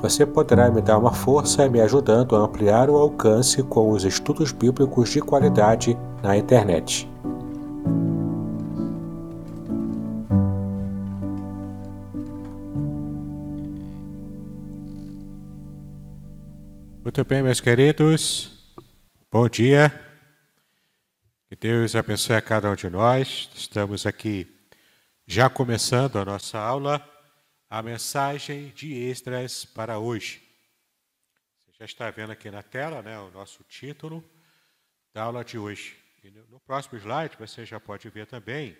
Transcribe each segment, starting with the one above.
Você poderá me dar uma força me ajudando a ampliar o alcance com os estudos bíblicos de qualidade na internet. Muito bem, meus queridos, bom dia. Que Deus abençoe a cada um de nós. Estamos aqui já começando a nossa aula, a mensagem de Esdras para hoje. Você já está vendo aqui na tela né, o nosso título da aula de hoje. E no próximo slide você já pode ver também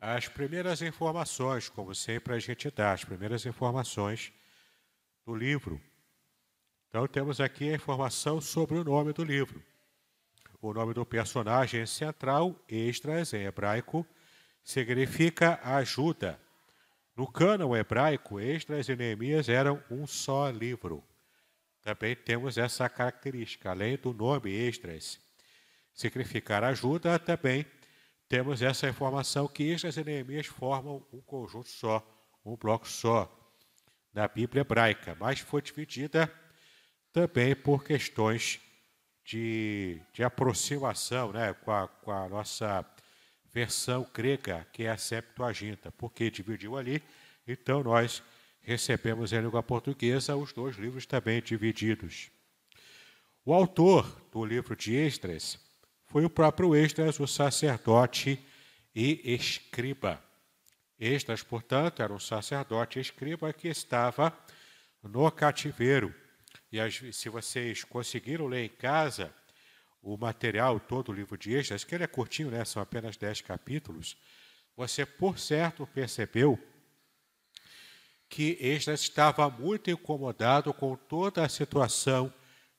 as primeiras informações, como sempre a gente dá, as primeiras informações do livro. Então temos aqui a informação sobre o nome do livro. O nome do personagem central, Esdras, em hebraico, significa ajuda. No cânon hebraico, Esdras e Neemias eram um só livro. Também temos essa característica, além do nome Esdras significar ajuda, também temos essa informação que Esdras e Neemias formam um conjunto só, um bloco só na Bíblia hebraica, mas foi dividida também por questões de, de aproximação né, com, a, com a nossa versão grega, que é a Septuaginta, porque dividiu ali, então nós recebemos em língua portuguesa os dois livros também divididos. O autor do livro de Esdras foi o próprio Esdras, o sacerdote e escriba. Esdras, portanto, era um sacerdote e escriba que estava no cativeiro. E se vocês conseguiram ler em casa o material todo o livro de Esdras, que ele é curtinho, né? são apenas dez capítulos, você, por certo, percebeu que Esdras estava muito incomodado com toda a situação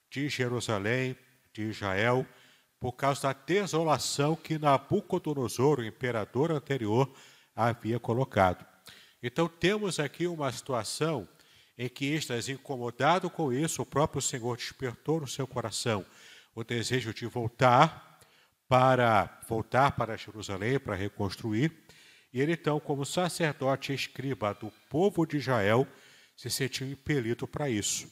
de Jerusalém, de Israel, por causa da desolação que Nabucodonosor, o imperador anterior, havia colocado. Então temos aqui uma situação em que estás incomodado com isso, o próprio Senhor despertou no seu coração o desejo de voltar para voltar para Jerusalém para reconstruir. E ele então, como sacerdote e escriba do povo de Israel, se sentiu impelido para isso.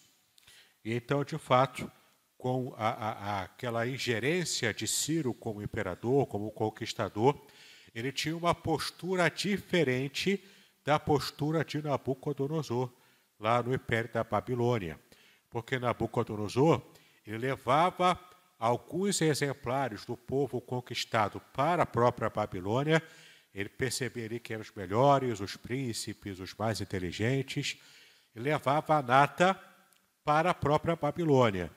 E então, de fato, com a, a, aquela ingerência de Ciro como imperador, como conquistador, ele tinha uma postura diferente da postura de Nabucodonosor, lá no Império da Babilônia. Porque Nabucodonosor ele levava alguns exemplares do povo conquistado para a própria Babilônia, ele perceberia que eram os melhores, os príncipes, os mais inteligentes, e levava a nata para a própria Babilônia.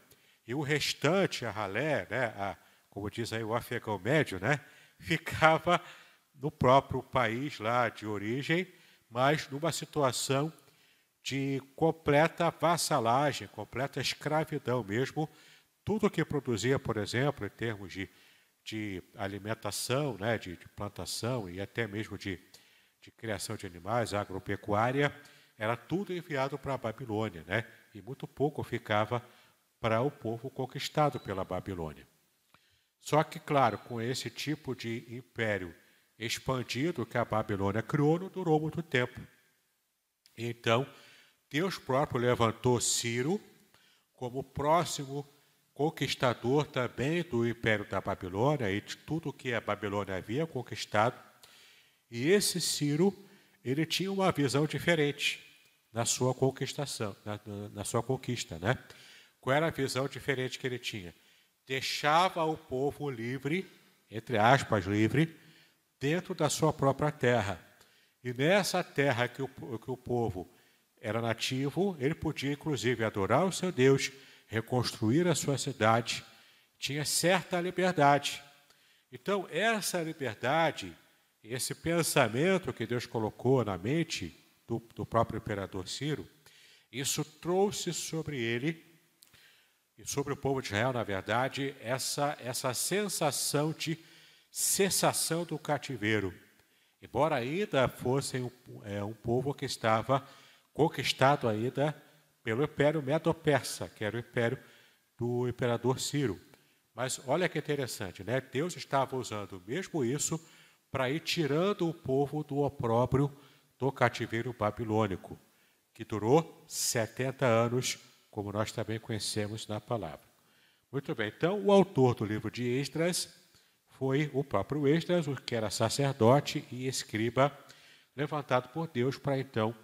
E o restante, a ralé, né, a, como diz aí o afegão médio, né, ficava no próprio país lá de origem, mas numa situação de completa vassalagem, completa escravidão mesmo. Tudo que produzia, por exemplo, em termos de, de alimentação, né, de, de plantação e até mesmo de, de criação de animais, agropecuária, era tudo enviado para a Babilônia, né? E muito pouco ficava para o povo conquistado pela Babilônia. Só que, claro, com esse tipo de império expandido que a Babilônia criou, não durou muito tempo. Então, Deus próprio levantou Ciro como próximo conquistador também do império da Babilônia e de tudo que a Babilônia havia conquistado. E esse Ciro, ele tinha uma visão diferente na sua conquistação, na, na sua conquista, né? Qual era a visão diferente que ele tinha? Deixava o povo livre entre aspas, livre, dentro da sua própria terra. E nessa terra que o, que o povo era nativo, ele podia inclusive adorar o seu Deus, reconstruir a sua cidade, tinha certa liberdade. Então, essa liberdade, esse pensamento que Deus colocou na mente do, do próprio imperador Ciro, isso trouxe sobre ele e sobre o povo de Israel, na verdade, essa, essa sensação de cessação do cativeiro. Embora ainda fossem um, é, um povo que estava conquistado ainda pelo Império Medo-Persa, que era o império do imperador Ciro. Mas olha que interessante, né? Deus estava usando mesmo isso para ir tirando o povo do opróbrio do cativeiro babilônico, que durou 70 anos, como nós também conhecemos na palavra. Muito bem, então o autor do livro de Esdras foi o próprio Esdras, que era sacerdote e escriba, levantado por Deus para então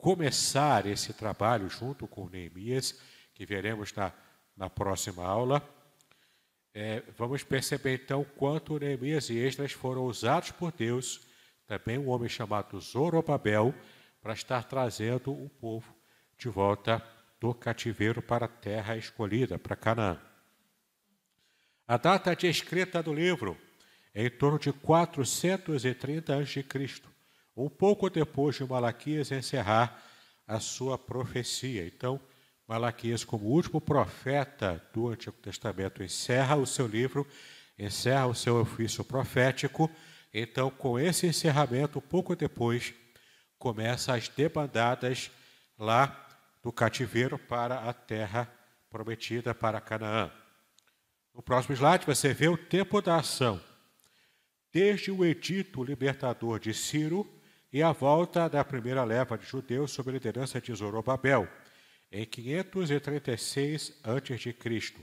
começar esse trabalho junto com Neemias, que veremos na, na próxima aula. É, vamos perceber então quanto Neemias e Esdras foram usados por Deus, também um homem chamado Zorobabel, para estar trazendo o povo de volta do cativeiro para a terra escolhida, para Canaã. A data de escrita do livro é em torno de 430 a.C., um pouco depois de Malaquias encerrar a sua profecia. Então, Malaquias, como último profeta do Antigo Testamento, encerra o seu livro, encerra o seu ofício profético. Então, com esse encerramento, pouco depois, começa as debandadas lá do cativeiro para a terra prometida para Canaã. No próximo slide você vê o tempo da ação. Desde o edito libertador de Ciro e a volta da primeira leva de judeus sob a liderança de Zorobabel, em 536 a.C.,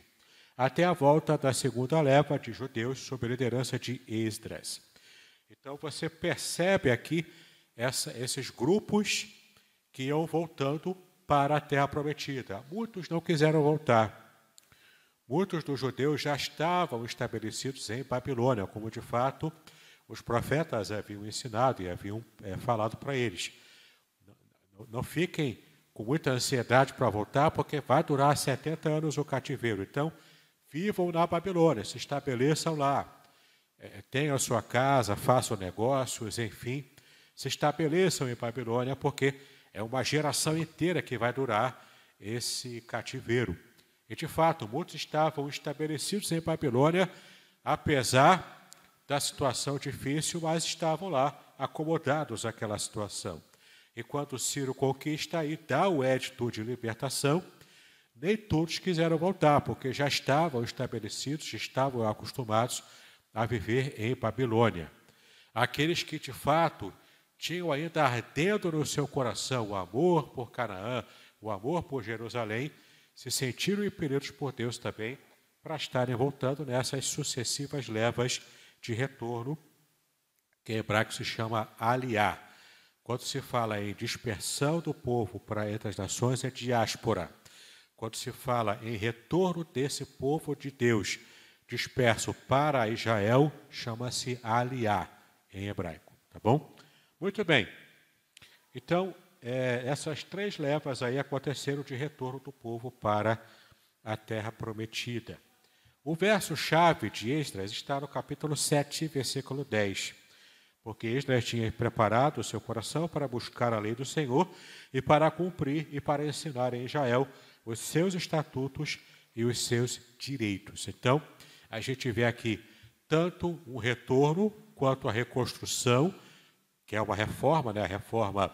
até a volta da segunda leva de judeus sob a liderança de Esdras. Então você percebe aqui essa, esses grupos que iam voltando para a terra prometida. Muitos não quiseram voltar. Muitos dos judeus já estavam estabelecidos em Babilônia, como de fato os profetas haviam ensinado e haviam é, falado para eles. Não, não, fiquem com muita ansiedade para voltar, porque vai durar 70 anos o cativeiro. Então, vivam na Babilônia, se estabeleçam lá. É, tenham sua casa, façam negócios, enfim, se estabeleçam em Babilônia, porque é uma geração inteira que vai durar esse cativeiro. E de fato, muitos estavam estabelecidos em Babilônia, apesar da situação difícil, mas estavam lá acomodados àquela situação. E quando Ciro conquista e dá o édito de libertação, nem todos quiseram voltar, porque já estavam estabelecidos, já estavam acostumados a viver em Babilônia. Aqueles que de fato tinham ainda ardendo no seu coração o amor por Canaã, o amor por Jerusalém, se sentiram impelidos por Deus também para estarem voltando nessas sucessivas levas de retorno, que em hebraico se chama aliá. Quando se fala em dispersão do povo para entre as nações, é diáspora. Quando se fala em retorno desse povo de Deus disperso para Israel, chama-se aliá em hebraico. Tá bom? Muito bem. Então, é, essas três levas aí aconteceram de retorno do povo para a terra prometida. O verso-chave de Esdras está no capítulo 7, versículo 10. Porque Esdras tinha preparado o seu coração para buscar a lei do Senhor e para cumprir e para ensinar em Israel os seus estatutos e os seus direitos. Então, a gente vê aqui tanto um retorno quanto a reconstrução, que é uma reforma, né? a reforma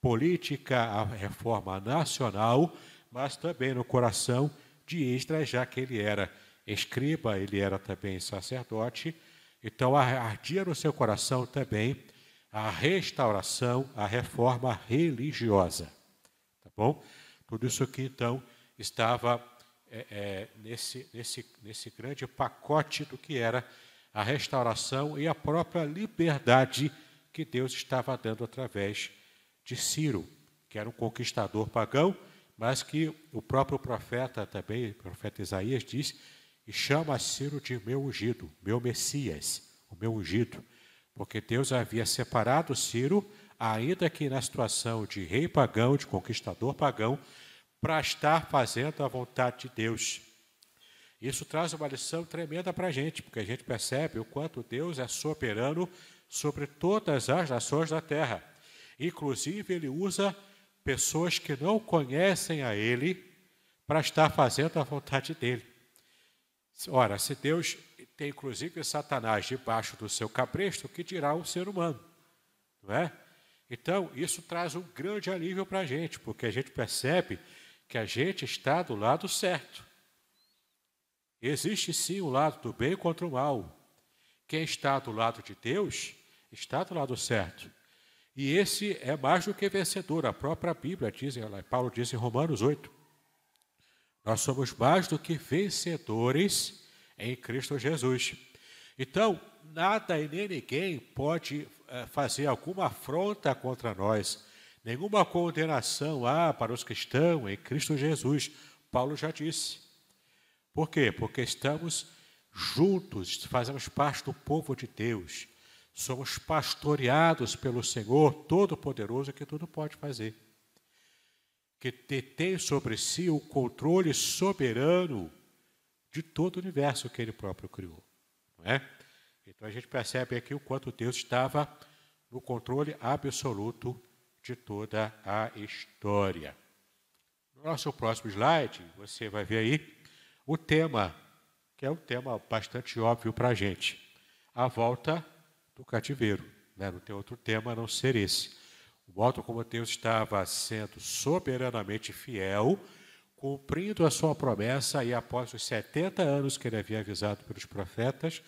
política, a reforma nacional, mas também no coração de Esdras, já que ele era escriba, ele era também sacerdote, então ardia no seu coração também a restauração, a reforma religiosa. Tá bom? Tudo isso aqui, então, estava é, é, nesse, nesse, nesse grande pacote do que era a restauração e a própria liberdade que Deus estava dando através de Ciro, que era um conquistador pagão, mas que o próprio profeta também, o profeta Isaías, diz e chama Ciro de meu ungido, meu Messias, o meu ungido, porque Deus havia separado Ciro, ainda que na situação de rei pagão, de conquistador pagão, para estar fazendo a vontade de Deus. Isso traz uma lição tremenda para a gente, porque a gente percebe o quanto Deus é soberano sobre todas as nações da terra. Inclusive, ele usa pessoas que não conhecem a Ele para estar fazendo a vontade dele. Ora, se Deus tem inclusive Satanás debaixo do seu cabresto, o que dirá o ser humano? Não é? Então, isso traz um grande alívio para a gente, porque a gente percebe que a gente está do lado certo. Existe sim o lado do bem contra o mal. Quem está do lado de Deus está do lado certo. E esse é mais do que vencedor. A própria Bíblia diz, Paulo diz em Romanos 8, nós somos mais do que vencedores em Cristo Jesus. Então, nada e nem ninguém pode eh, fazer alguma afronta contra nós, nenhuma condenação há para os que estão em Cristo Jesus. Paulo já disse. Por quê? Porque estamos juntos, fazemos parte do povo de Deus. Somos pastoreados pelo Senhor Todo-Poderoso que tudo pode fazer. Que detém sobre si o controle soberano de todo o universo que ele próprio criou. Não é? Então a gente percebe aqui o quanto Deus estava no controle absoluto de toda a história. No nosso próximo slide, você vai ver aí o tema, que é um tema bastante óbvio para a gente: a volta do cativeiro. Né? Não tem outro tema a não ser esse. Modo como Deus estava sendo soberanamente fiel, cumprindo a sua promessa, e após os 70 anos que ele havia avisado pelos profetas,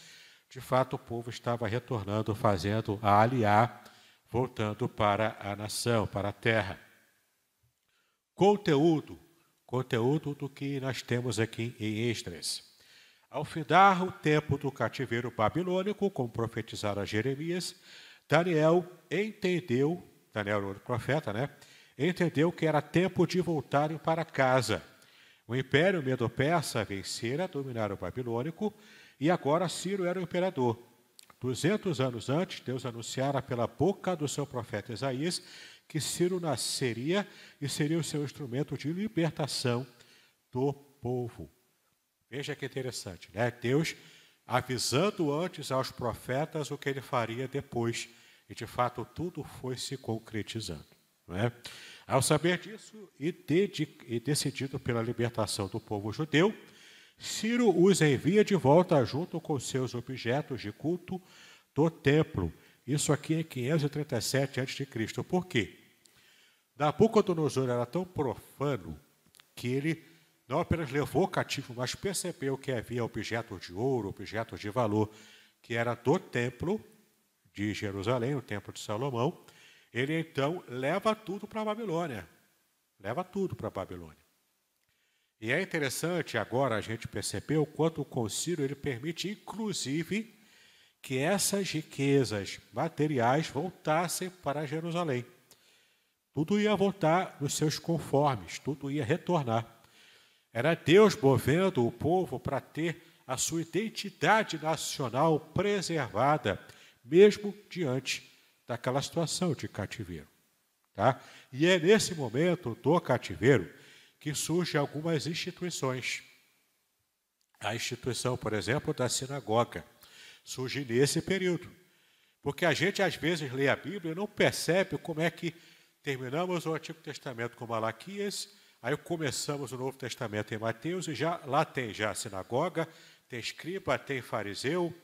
de fato o povo estava retornando, fazendo a aliar, voltando para a nação, para a terra. Conteúdo, conteúdo do que nós temos aqui em Esdras. Ao findar o tempo do cativeiro babilônico, como profetizara Jeremias, Daniel entendeu, Daniel era o profeta, né? Entendeu que era tempo de voltarem para casa. O império medo-persa vencera, dominar o babilônico, e agora Ciro era o imperador. Duzentos anos antes, Deus anunciara pela boca do seu profeta Isaías que Ciro nasceria e seria o seu instrumento de libertação do povo. Veja que interessante, né? Deus avisando antes aos profetas o que ele faria depois. E de fato tudo foi se concretizando. É? Ao saber disso e, e decidido pela libertação do povo judeu, Ciro os envia de volta junto com seus objetos de culto do templo. Isso aqui em 537 a.C. Por quê? Nabucodonosor era tão profano que ele não apenas levou cativo, mas percebeu que havia objetos de ouro, objetos de valor, que era do templo de Jerusalém, o templo de Salomão. Ele então leva tudo para a Babilônia. Leva tudo para a Babilônia. E é interessante agora a gente perceber o quanto o concílio ele permite, inclusive, que essas riquezas materiais voltassem para Jerusalém. Tudo ia voltar nos seus conformes, tudo ia retornar. Era Deus movendo o povo para ter a sua identidade nacional preservada, mesmo diante daquela situação de cativeiro. Tá? E é nesse momento do cativeiro que surgem algumas instituições. A instituição, por exemplo, da sinagoga surge nesse período. Porque a gente às vezes lê a Bíblia e não percebe como é que terminamos o Antigo Testamento com Malaquias Aí começamos o Novo Testamento em Mateus e já lá tem já a sinagoga, tem escriba, tem fariseu,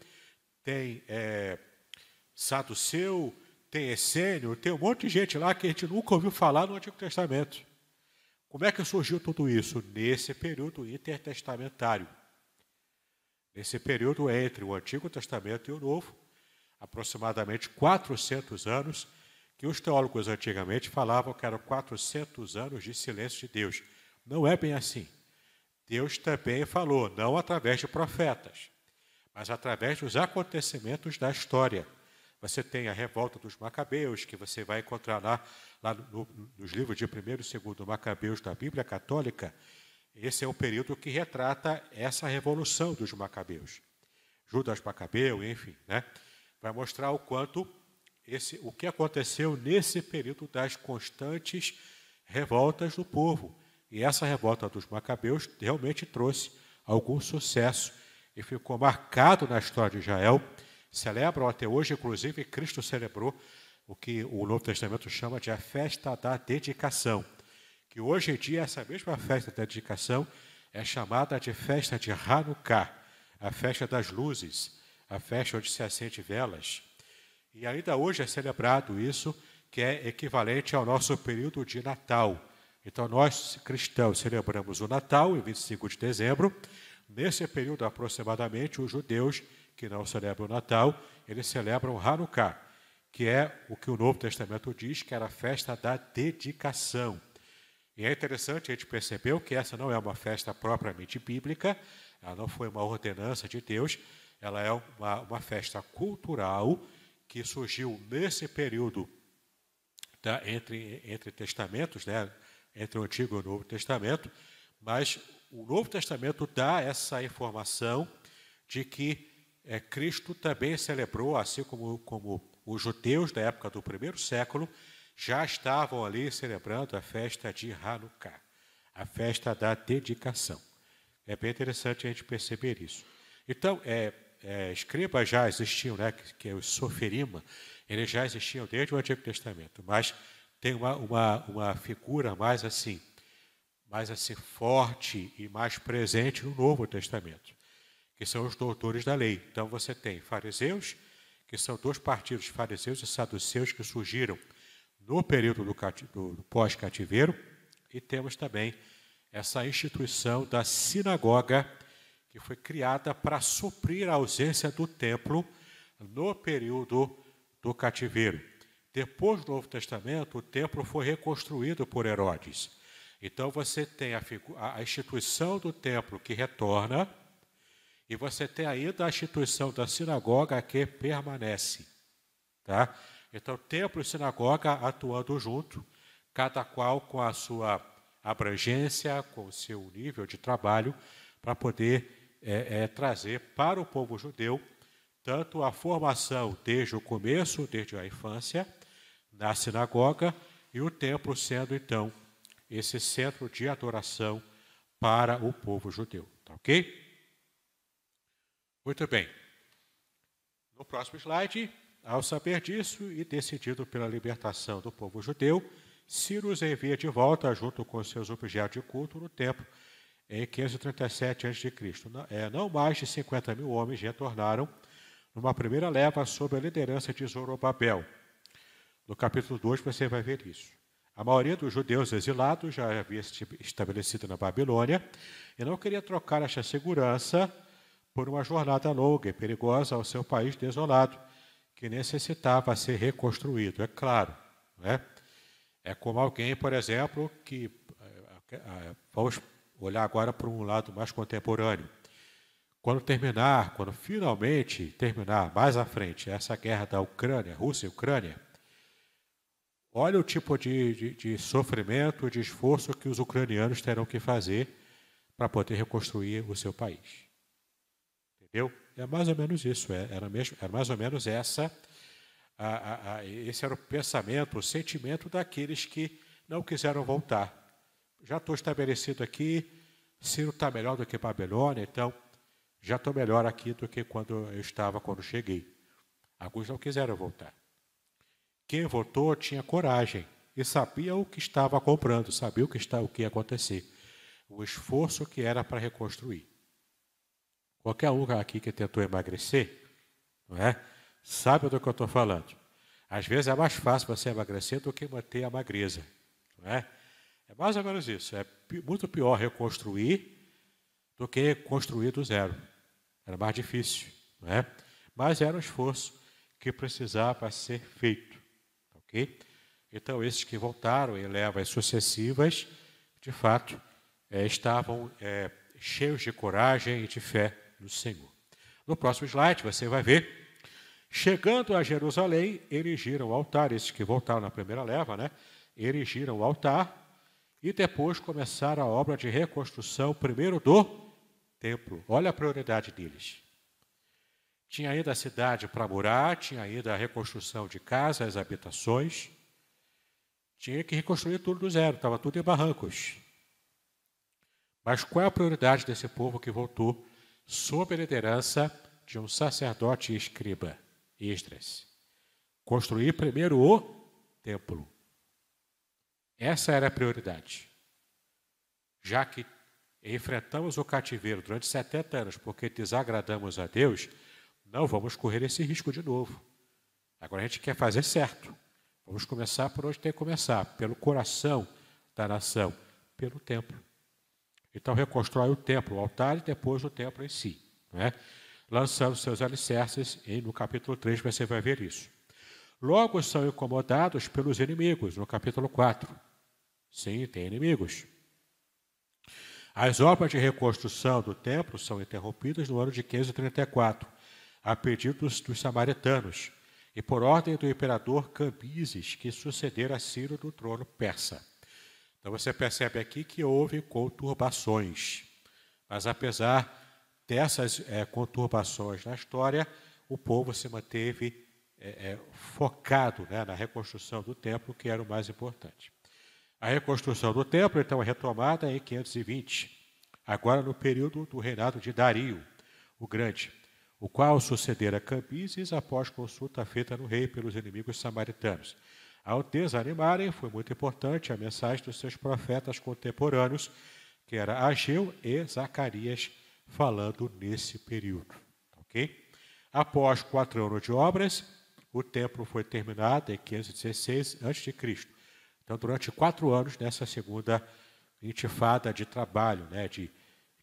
tem é, saduceu, tem essênio, tem um monte de gente lá que a gente nunca ouviu falar no Antigo Testamento. Como é que surgiu tudo isso? Nesse período intertestamentário. Nesse período entre o Antigo Testamento e o Novo, aproximadamente 400 anos, que os teólogos antigamente falavam que eram 400 anos de silêncio de Deus. Não é bem assim. Deus também falou, não através de profetas, mas através dos acontecimentos da história. Você tem a revolta dos Macabeus, que você vai encontrar lá, lá no, nos livros de 1 e 2 Macabeus da Bíblia Católica, esse é o período que retrata essa revolução dos Macabeus. Judas Macabeu, enfim, né? vai mostrar o quanto esse, o que aconteceu nesse período das constantes revoltas do povo. E essa revolta dos Macabeus realmente trouxe algum sucesso e ficou marcado na história de Israel. Celebram até hoje, inclusive, Cristo celebrou o que o Novo Testamento chama de a festa da dedicação. Que hoje em dia, essa mesma festa da dedicação é chamada de festa de Hanukkah, a festa das luzes, a festa onde se acende velas. E ainda hoje é celebrado isso, que é equivalente ao nosso período de Natal. Então, nós cristãos celebramos o Natal, em 25 de dezembro. Nesse período, aproximadamente, os judeus que não celebram o Natal, eles celebram Hanukkah, que é o que o Novo Testamento diz que era a festa da dedicação. E é interessante a gente perceber que essa não é uma festa propriamente bíblica, ela não foi uma ordenança de Deus, ela é uma, uma festa cultural que surgiu nesse período tá, entre, entre testamentos, né, entre o Antigo e o Novo Testamento, mas o Novo Testamento dá essa informação de que é, Cristo também celebrou, assim como, como os judeus da época do primeiro século já estavam ali celebrando a festa de Hanukkah, a festa da dedicação. É bem interessante a gente perceber isso. Então, é, é, escribas já existiam, né, que, que é o soferima, eles já existiam desde o Antigo Testamento, mas tem uma, uma, uma figura mais assim, mais assim forte e mais presente no Novo Testamento, que são os doutores da lei. Então você tem fariseus, que são dois partidos, fariseus e saduceus, que surgiram no período do, do, do pós-cativeiro, e temos também essa instituição da sinagoga que foi criada para suprir a ausência do templo no período do cativeiro. Depois do Novo Testamento, o templo foi reconstruído por Herodes. Então você tem a, a instituição do templo que retorna, e você tem ainda a instituição da sinagoga que permanece. Tá? Então, templo e sinagoga atuando junto, cada qual com a sua abrangência, com o seu nível de trabalho, para poder é, é trazer para o povo judeu tanto a formação desde o começo, desde a infância, na sinagoga, e o templo sendo então esse centro de adoração para o povo judeu. Tá ok? Muito bem. No próximo slide, ao saber disso e decidido pela libertação do povo judeu, Ciro os envia de volta junto com seus objetos de culto no templo em 537 a.C. É, não mais de 50 mil homens retornaram numa primeira leva sob a liderança de Zorobabel. No capítulo 2 você vai ver isso. A maioria dos judeus exilados já havia se estabelecido na Babilônia e não queria trocar esta segurança por uma jornada longa e perigosa ao seu país desolado, que necessitava ser reconstruído, é claro. Não é? como alguém, por exemplo, que. Eh, eh, vamos olhar agora para um lado mais contemporâneo. Quando terminar, quando finalmente terminar, mais à frente, essa guerra da Ucrânia, Rússia e Ucrânia, olha o tipo de, de, de sofrimento, de esforço que os ucranianos terão que fazer para poder reconstruir o seu país. Entendeu? É mais ou menos isso, é, era, mesmo, era mais ou menos essa, a, a, a, esse era o pensamento, o sentimento daqueles que não quiseram voltar já estou estabelecido aqui, Ciro está melhor do que Babilônia, então já estou melhor aqui do que quando eu estava quando cheguei. Alguns não quiseram voltar. Quem voltou tinha coragem e sabia o que estava comprando, sabia o que, está, o que ia acontecer, o esforço que era para reconstruir. Qualquer um aqui que tentou emagrecer, não é? Sabe do que eu estou falando. Às vezes é mais fácil você emagrecer do que manter a magreza, não é? É mais ou menos isso. É muito pior reconstruir do que construir do zero. Era mais difícil, não é? Mas era um esforço que precisava ser feito, ok? Então esses que voltaram em levas sucessivas, de fato, é, estavam é, cheios de coragem e de fé no Senhor. No próximo slide você vai ver Chegando a Jerusalém, erigiram o altar. Esses que voltaram na primeira leva, né? Erigiram o altar e depois começaram a obra de reconstrução, primeiro do templo. Olha a prioridade deles. Tinha ainda a cidade para morar, tinha ainda a reconstrução de casas, habitações. Tinha que reconstruir tudo do zero, estava tudo em barrancos. Mas qual é a prioridade desse povo que voltou sob a liderança de um sacerdote e escriba, Esdras? Construir primeiro o templo. Essa era a prioridade. Já que enfrentamos o cativeiro durante 70 anos porque desagradamos a Deus, não vamos correr esse risco de novo. Agora a gente quer fazer certo. Vamos começar por onde tem que começar, pelo coração da nação, pelo templo. Então reconstrói o templo, o altar e depois o templo em si. é? Lançando seus alicerces, e no capítulo 3 você vai ver isso. Logo são incomodados pelos inimigos, no capítulo 4. Sim, tem inimigos. As obras de reconstrução do templo são interrompidas no ano de 534 a pedido dos, dos samaritanos e por ordem do imperador Cambises, que sucedera Ciro do trono persa. Então você percebe aqui que houve conturbações, mas apesar dessas é, conturbações na história, o povo se manteve é, é, focado né, na reconstrução do templo, que era o mais importante. A reconstrução do templo, então, é retomada em 520, agora no período do reinado de Dario, o Grande o qual sucedera Cambises após consulta feita no rei pelos inimigos samaritanos. Ao desanimarem, foi muito importante a mensagem dos seus profetas contemporâneos, que era Ageu e Zacarias, falando nesse período. Ok? Após quatro anos de obras, o templo foi terminado em 516 a.C. Então, durante quatro anos, nessa segunda intifada de trabalho, né, de,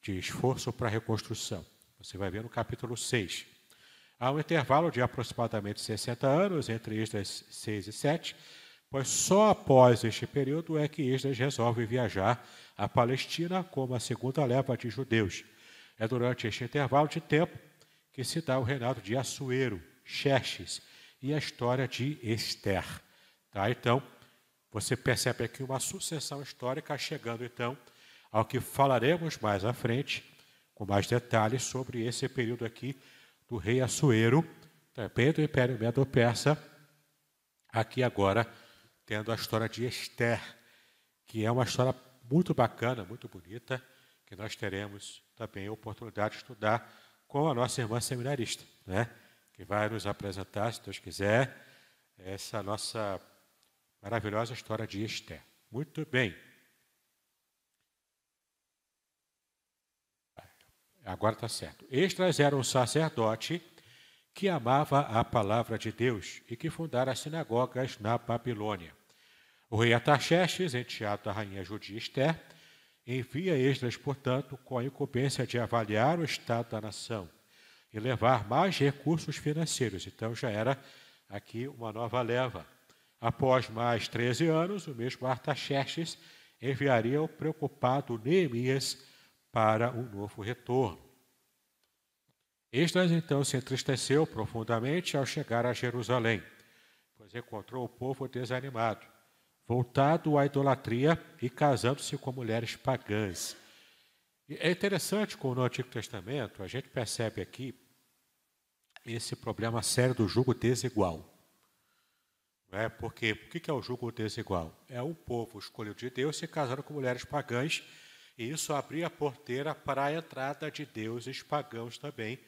de esforço para a reconstrução. Você vai ver no capítulo 6. Há um intervalo de aproximadamente 60 anos entre Esdras 6 e 7, pois só após este período é que Esdras resolve viajar à Palestina como a segunda leva de judeus. É durante este intervalo de tempo que se dá o reinado de Assuero, Xerxes e a história de Esther. Tá? Então, você percebe aqui uma sucessão histórica chegando então ao que falaremos mais à frente com mais detalhes sobre esse período aqui do rei Assuero, também do Império Medo-Persa, aqui agora tendo a história de Esther, que é uma história muito bacana, muito bonita, que nós teremos também a oportunidade de estudar com a nossa irmã seminarista, né? que vai nos apresentar, se Deus quiser, essa nossa maravilhosa história de Esther. Muito bem. Agora está certo. Esdras era um sacerdote que amava a palavra de Deus e que fundara as sinagogas na Babilônia. O rei Ataxerxes, enteado da rainha judia Esther, envia Esdras, portanto, com a incumbência de avaliar o estado da nação e levar mais recursos financeiros. Então já era aqui uma nova leva. Após mais 13 anos, o mesmo Artaxerxes enviaria o preocupado Neemias para um novo retorno. Esdras então se entristeceu profundamente ao chegar a Jerusalém, pois encontrou o povo desanimado, voltado à idolatria e casando-se com mulheres pagãs. É interessante com no Antigo Testamento, a gente percebe aqui esse problema sério do jugo desigual. É? Porque o que é o jugo desigual? É um povo escolhido de Deus se casando com mulheres pagãs e isso abria a porteira para a entrada de deuses pagãos também,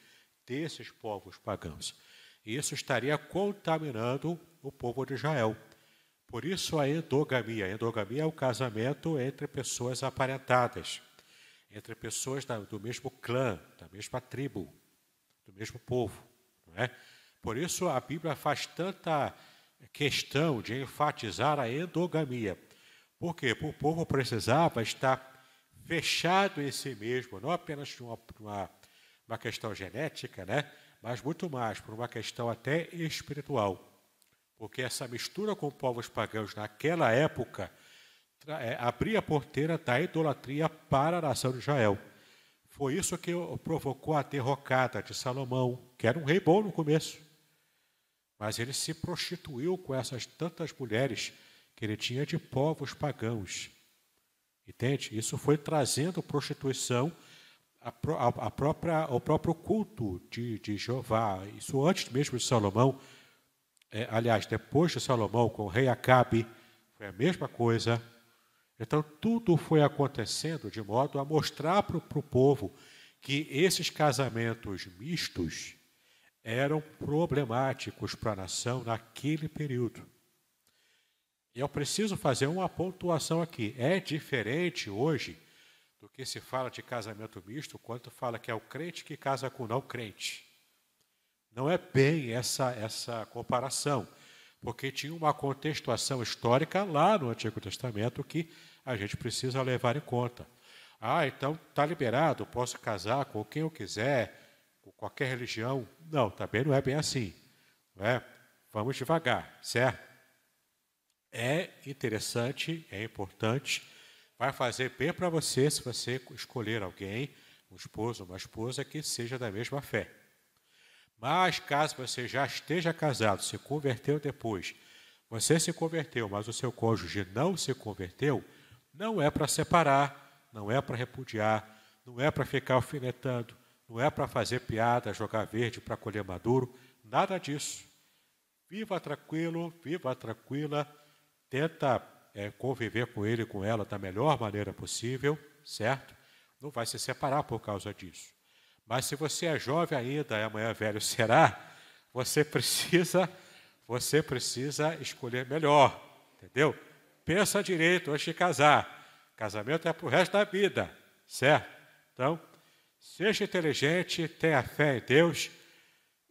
desses povos pagãos. E isso estaria contaminando o povo de Israel. Por isso a endogamia. A endogamia é o casamento entre pessoas aparentadas, entre pessoas do mesmo clã, da mesma tribo, do mesmo povo. É? Por isso a Bíblia faz tanta questão de enfatizar a endogamia. Por quê? Porque o povo precisava estar fechado em si mesmo, não apenas de uma, uma, uma questão genética, né? mas muito mais por uma questão até espiritual. Porque essa mistura com povos pagãos naquela época é, abria a porteira da idolatria para a nação de Israel. Foi isso que provocou a derrocada de Salomão, que era um rei bom no começo. Mas ele se prostituiu com essas tantas mulheres que ele tinha de povos pagãos. Entende? Isso foi trazendo prostituição a, a, a própria, ao próprio culto de, de Jeová. Isso antes mesmo de Salomão. É, aliás, depois de Salomão, com o rei Acabe, foi a mesma coisa. Então, tudo foi acontecendo de modo a mostrar para o povo que esses casamentos mistos eram problemáticos para a nação naquele período. E eu preciso fazer uma pontuação aqui. É diferente hoje do que se fala de casamento misto quando fala que é o crente que casa com não crente. Não é bem essa, essa comparação, porque tinha uma contextuação histórica lá no Antigo Testamento que a gente precisa levar em conta. Ah, então está liberado, posso casar com quem eu quiser, com qualquer religião. Não, também não é bem assim. Não é? Vamos devagar, certo? É interessante, é importante, vai fazer bem para você se você escolher alguém, um esposo ou uma esposa que seja da mesma fé. Mas caso você já esteja casado, se converteu depois, você se converteu, mas o seu cônjuge não se converteu, não é para separar, não é para repudiar, não é para ficar alfinetando, não é para fazer piada, jogar verde para colher maduro, nada disso. Viva tranquilo, viva tranquila, tenta é, conviver com ele e com ela da melhor maneira possível, certo? Não vai se separar por causa disso. Mas se você é jovem ainda e amanhã velho será, você precisa, você precisa escolher melhor, entendeu? Pensa direito antes de casar. Casamento é para o resto da vida, certo? Então, seja inteligente, tenha fé em Deus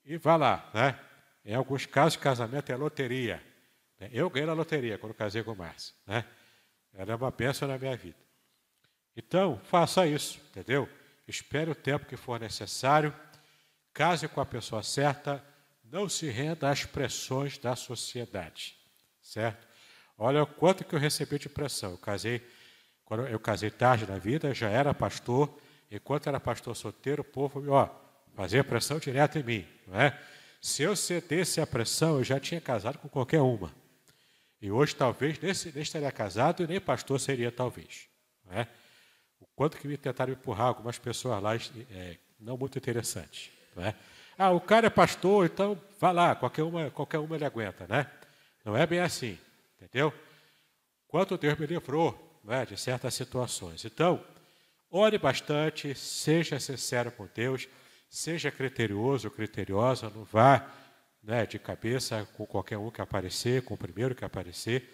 e vá lá, né? Em alguns casos, casamento é loteria. Né? Eu ganhei na loteria quando casei com o Márcio. Né? Era uma bênção na minha vida. Então, faça isso, entendeu? Espere o tempo que for necessário, case com a pessoa certa, não se renda às pressões da sociedade, certo? Olha o quanto que eu recebi de pressão. Eu casei, quando eu casei tarde na vida, já era pastor, enquanto era pastor solteiro, o povo, ó, fazia pressão direta em mim, não é? Se eu cedesse a pressão, eu já tinha casado com qualquer uma. E hoje talvez nem, estaria casado e nem pastor seria talvez. Não é? O quanto que me tentaram empurrar algumas pessoas lá, é, não muito interessante. Não é? Ah, o cara é pastor, então vá lá, qualquer uma, qualquer uma ele aguenta, né? Não é bem assim, entendeu? Quanto Deus me livrou não é, de certas situações. Então, ore bastante, seja sincero com Deus, seja criterioso, criteriosa, não vá né, de cabeça com qualquer um que aparecer, com o primeiro que aparecer.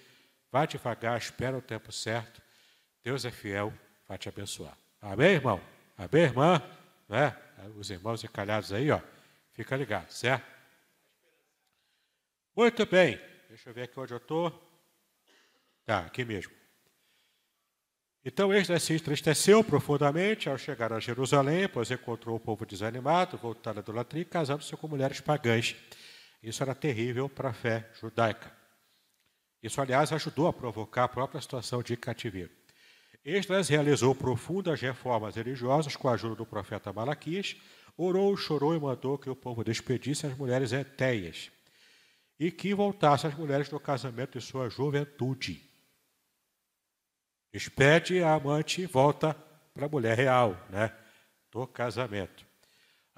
Vá devagar, espera o tempo certo. Deus é fiel, vai te abençoar. Amém, irmão? Amém, irmã? Né? Os irmãos encalhados aí, ó. Fica ligado, certo? Muito bem. Deixa eu ver aqui onde eu estou. Tá, aqui mesmo. Então Esdras se entristeceu profundamente ao chegar a Jerusalém, pois encontrou o povo desanimado, voltado à idolatria e casando-se com mulheres pagãs. Isso era terrível para a fé judaica. Isso, aliás, ajudou a provocar a própria situação de cativeiro. Esdras realizou profundas reformas religiosas com a ajuda do profeta Malaquias, orou, chorou e mandou que o povo despedisse as mulheres etéias e que voltasse as mulheres do casamento de sua juventude. Despede a amante e volta para a mulher real, né? Do casamento.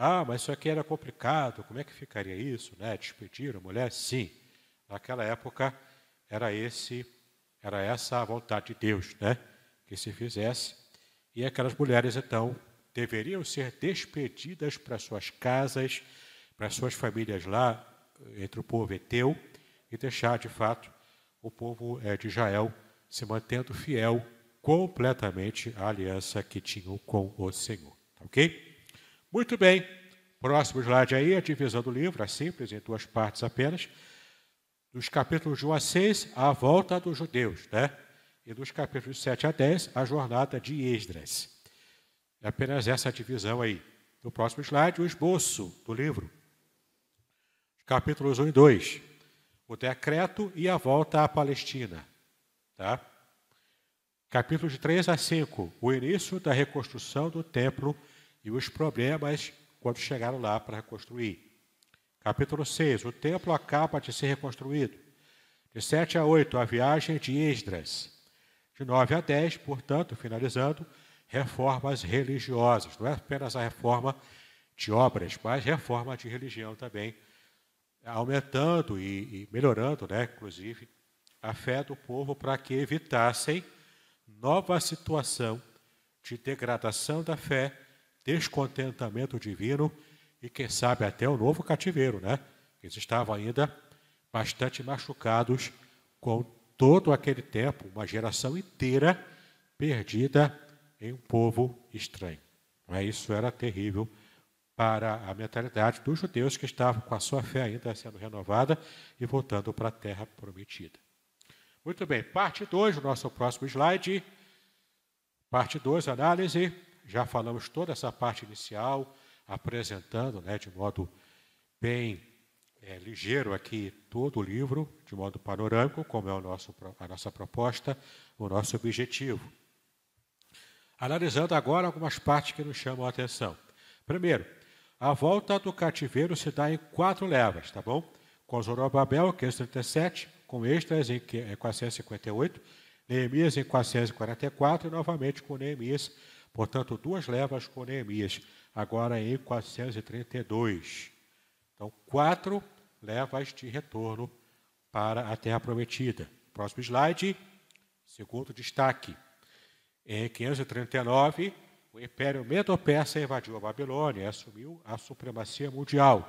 Ah, mas isso aqui era complicado, como é que ficaria isso, né? Despedir a mulher? Sim. Naquela época era esse, era essa a vontade de Deus, né? Que se fizesse. E aquelas mulheres então deveriam ser despedidas para suas casas, para suas famílias lá entre o povo eteu e deixar de fato o povo eh, de Israel se mantendo fiel completamente à aliança que tinham com o Senhor. Tá ok? Muito bem. Próximo slide aí, a divisão do livro, é simples, em duas partes apenas. Dos capítulos de 1 a 6, a volta dos judeus, né? E dos capítulos 7 a 10, a jornada de Esdras. É apenas essa divisão aí. No próximo slide, o esboço do livro. Capítulos 1 e 2. O decreto e a volta à Palestina. Tá? Capítulos de 3 a 5. O início da reconstrução do templo e os problemas quando chegaram lá para reconstruir. Capítulo 6, o templo acaba de ser reconstruído. De 7 a 8, a viagem de Esdras. De 9 a 10, portanto, finalizando, reformas religiosas. Não é apenas a reforma de obras, mas reforma de religião também, aumentando e, e melhorando, né, inclusive, a fé do povo para que evitassem nova situação de degradação da fé, descontentamento divino e, quem sabe, até o novo cativeiro, né? Eles estavam ainda bastante machucados com todo aquele tempo, uma geração inteira perdida em um povo estranho. É? Isso era terrível para a mentalidade dos judeus que estavam com a sua fé ainda sendo renovada e voltando para a terra prometida. Muito bem, parte 2, o nosso próximo slide. Parte 2, análise. Já falamos toda essa parte inicial, apresentando né, de modo bem é, ligeiro aqui todo o livro, de modo panorâmico, como é o nosso, a nossa proposta, o nosso objetivo. Analisando agora algumas partes que nos chamam a atenção. Primeiro, a volta do cativeiro se dá em quatro levas, tá bom? Com Zorobabel, 537, com Esdras em 458, Neemias em 444 e novamente com Neemias, portanto, duas levas com Neemias, agora em 432. Então, quatro levas de retorno para a Terra Prometida. Próximo slide, segundo destaque. Em 539, o Império Medo-Persa invadiu a Babilônia e assumiu a supremacia mundial.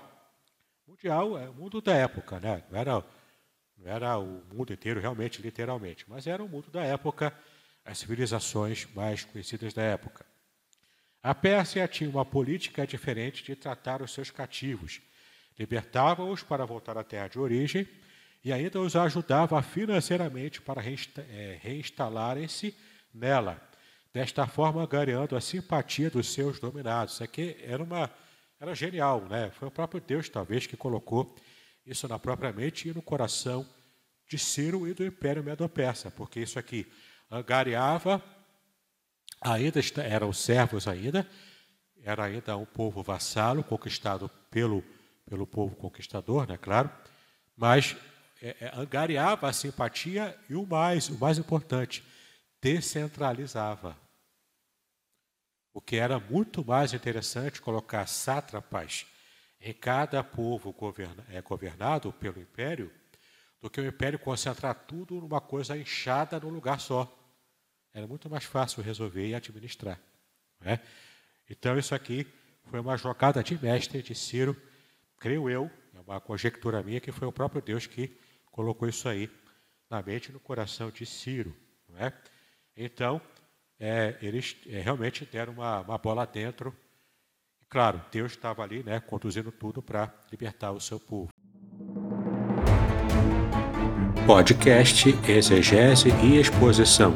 Mundial é o mundo da época, né? não, era, não era o mundo inteiro realmente, literalmente, mas era o mundo da época, as civilizações mais conhecidas da época. A Pérsia tinha uma política diferente de tratar os seus cativos libertava-os para voltar à terra de origem e ainda os ajudava financeiramente para é, reinstalarem-se nela, desta forma ganhando a simpatia dos seus dominados. Isso aqui era uma era genial, né? Foi o próprio Deus talvez que colocou isso na própria mente e no coração de Ciro e do Império Medo-Persa, porque isso aqui angariava ainda eram servos ainda, era ainda um povo vassalo conquistado pelo pelo povo conquistador, né, claro, mas é, é, angariava a simpatia e o mais, o mais importante, descentralizava. O que era muito mais interessante colocar sátrapas em cada povo governa, é, governado pelo império do que o império concentrar tudo numa coisa inchada num lugar só. Era muito mais fácil resolver e administrar. É? Então, isso aqui foi uma jogada de mestre de Ciro creio eu, é uma conjectura minha, que foi o próprio Deus que colocou isso aí na mente e no coração de Ciro. Não é? Então, é, eles é, realmente deram uma, uma, bola dentro. E, claro, Deus estava ali né, conduzindo tudo para libertar o seu povo. Podcast Exegese e Exposição.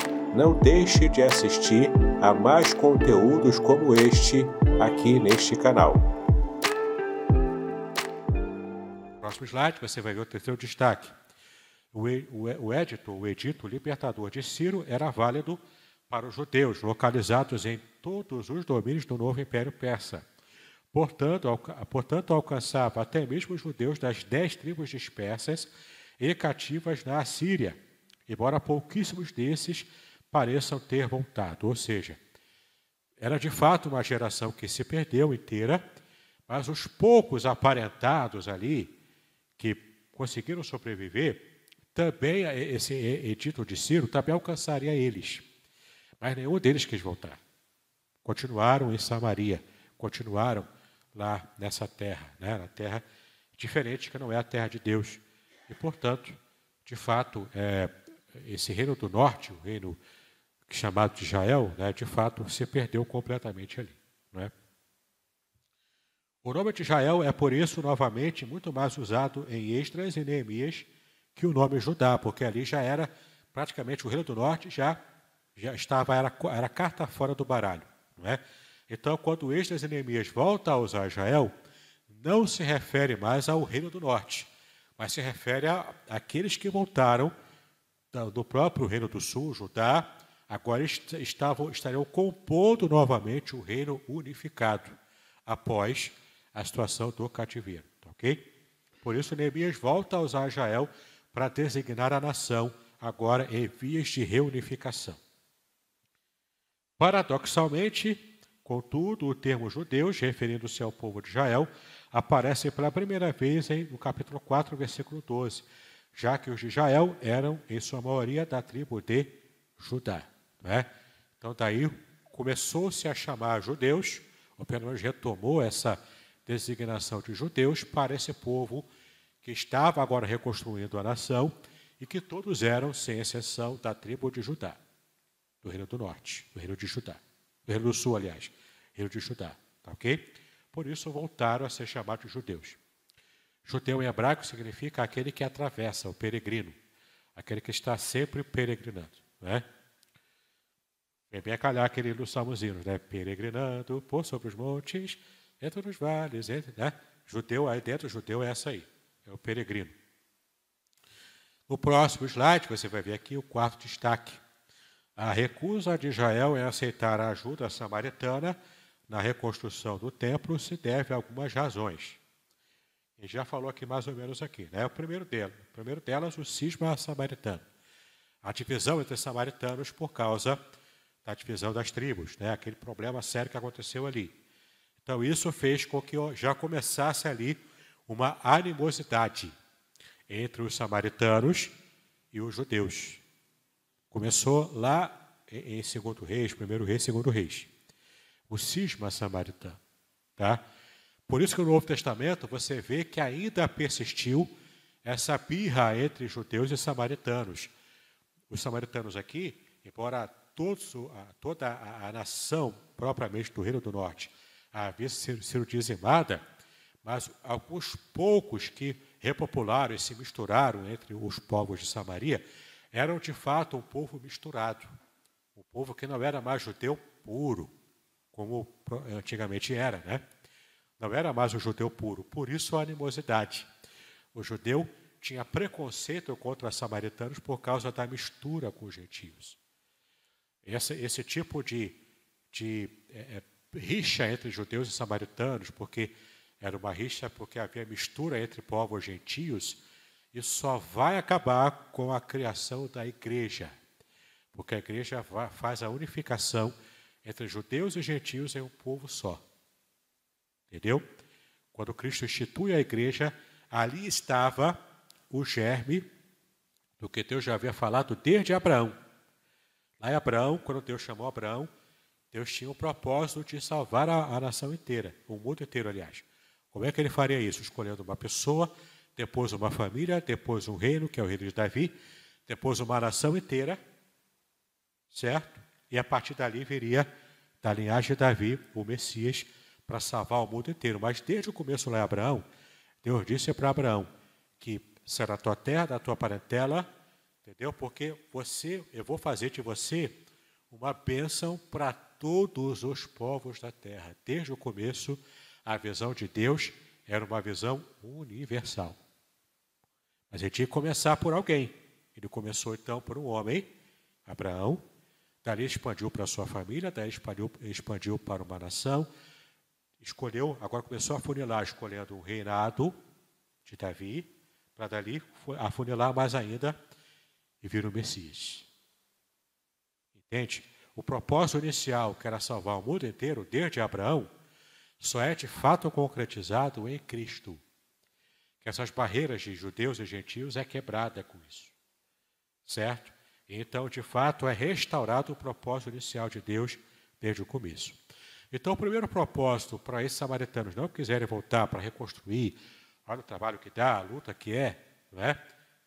não deixe de assistir a mais conteúdos como este aqui neste canal. próximo slide, você vai ver o terceiro destaque. O, o, edito, o edito libertador de Ciro era válido para os judeus, localizados em todos os domínios do novo Império Persa. Portanto, alca, portanto alcançava até mesmo os judeus das dez tribos dispersas e cativas na Assíria, embora pouquíssimos desses pareçam ter voltado. Ou seja, era de fato uma geração que se perdeu inteira, mas os poucos aparentados ali, que conseguiram sobreviver, também esse edito de Ciro também alcançaria eles. Mas nenhum deles quis voltar. Continuaram em Samaria, continuaram lá nessa terra, né, na terra diferente que não é a terra de Deus. E, portanto, de fato, é, esse reino do norte, o reino chamado de Israel, né, de fato, se perdeu completamente ali. Não é? O nome de Israel é, por isso, novamente, muito mais usado em Esdras e Neemias que o nome Judá, porque ali já era praticamente o reino do norte, já já estava, era, era carta fora do baralho. Não é? Então, quando Esdras e Neemias volta a usar Israel, não se refere mais ao reino do norte, mas se refere a aqueles que voltaram do próprio reino do sul, Judá, agora estavam, estariam compondo novamente o reino unificado após a situação do cativeiro. Tá ok? Por isso, Neemias volta a usar Israel para designar a nação agora em vias de reunificação. Paradoxalmente, contudo, o termo judeus, referindo-se ao povo de Israel, aparece pela primeira vez no capítulo 4, versículo 12, já que os de Israel eram, em sua maioria, da tribo de Judá. Né? Então, daí começou-se a chamar judeus, ou pelo menos retomou essa designação de judeus para esse povo que estava agora reconstruindo a nação e que todos eram, sem exceção, da tribo de Judá, do reino do norte, do reino de Judá, do reino do sul, aliás, reino de Judá, tá ok? Por isso voltaram a ser chamados de judeus. Judeu em hebraico significa aquele que atravessa, o peregrino, aquele que está sempre peregrinando, né? Vem bem calhar aquele dos salmozinhos, né? Peregrinando por sobre os montes, dentro dos vales, entre, né? Judeu, aí dentro judeu é essa aí, é o peregrino. No próximo slide, você vai ver aqui o quarto destaque. A recusa de Israel em aceitar a ajuda samaritana na reconstrução do templo se deve a algumas razões. Gente já falou aqui mais ou menos aqui. Né? O primeiro delas, o primeiro delas, o cisma samaritano. A divisão entre samaritanos por causa da divisão das tribos, né? aquele problema sério que aconteceu ali. Então, isso fez com que já começasse ali uma animosidade entre os samaritanos e os judeus. Começou lá em Segundo Reis, Primeiro Reis, Segundo Reis. O cisma samaritano. Tá? Por isso que no Novo Testamento você vê que ainda persistiu essa birra entre judeus e samaritanos. Os samaritanos aqui, embora todos, toda a, nação propriamente do Reino do Norte havia sido dizimada, mas alguns poucos que repopularam e se misturaram entre os povos de Samaria eram de fato um povo misturado, um povo que não era mais judeu puro, como antigamente era, né? Não era mais o judeu puro, por isso a animosidade. O judeu tinha preconceito contra os samaritanos por causa da mistura com os gentios. Esse, esse tipo de, de é, é, rixa entre judeus e samaritanos, porque era uma rixa porque havia mistura entre povos gentios, isso só vai acabar com a criação da igreja, porque a igreja faz a unificação entre judeus e gentios em um povo só. Entendeu? Quando Cristo institui a igreja, ali estava o germe do que Deus já havia falado desde Abraão. Lá em Abraão, quando Deus chamou Abraão, Deus tinha o propósito de salvar a, a nação inteira, o mundo inteiro, aliás. Como é que ele faria isso? Escolhendo uma pessoa, depois uma família, depois um reino, que é o reino de Davi, depois uma nação inteira, certo? E a partir dali viria da linhagem de Davi o Messias para salvar o mundo inteiro. Mas desde o começo lá em Abraão, Deus disse para Abraão que será a tua terra, da tua parentela, Entendeu? Porque você, eu vou fazer de você uma bênção para todos os povos da terra. Desde o começo, a visão de Deus era uma visão universal. Mas ele tinha que começar por alguém. Ele começou então por um homem, Abraão, dali expandiu para sua família, daí expandiu, expandiu para uma nação, escolheu, agora começou a funilar, escolhendo um reinado de Davi, para dali afunilar mais ainda e vira o Messias. Entende? O propósito inicial, que era salvar o mundo inteiro, desde Abraão, só é de fato concretizado em Cristo. Que essas barreiras de judeus e gentios é quebrada com isso. Certo? Então, de fato, é restaurado o propósito inicial de Deus desde o começo. Então, o primeiro propósito para esses samaritanos não quiserem voltar para reconstruir, olha o trabalho que dá, a luta que é, não é?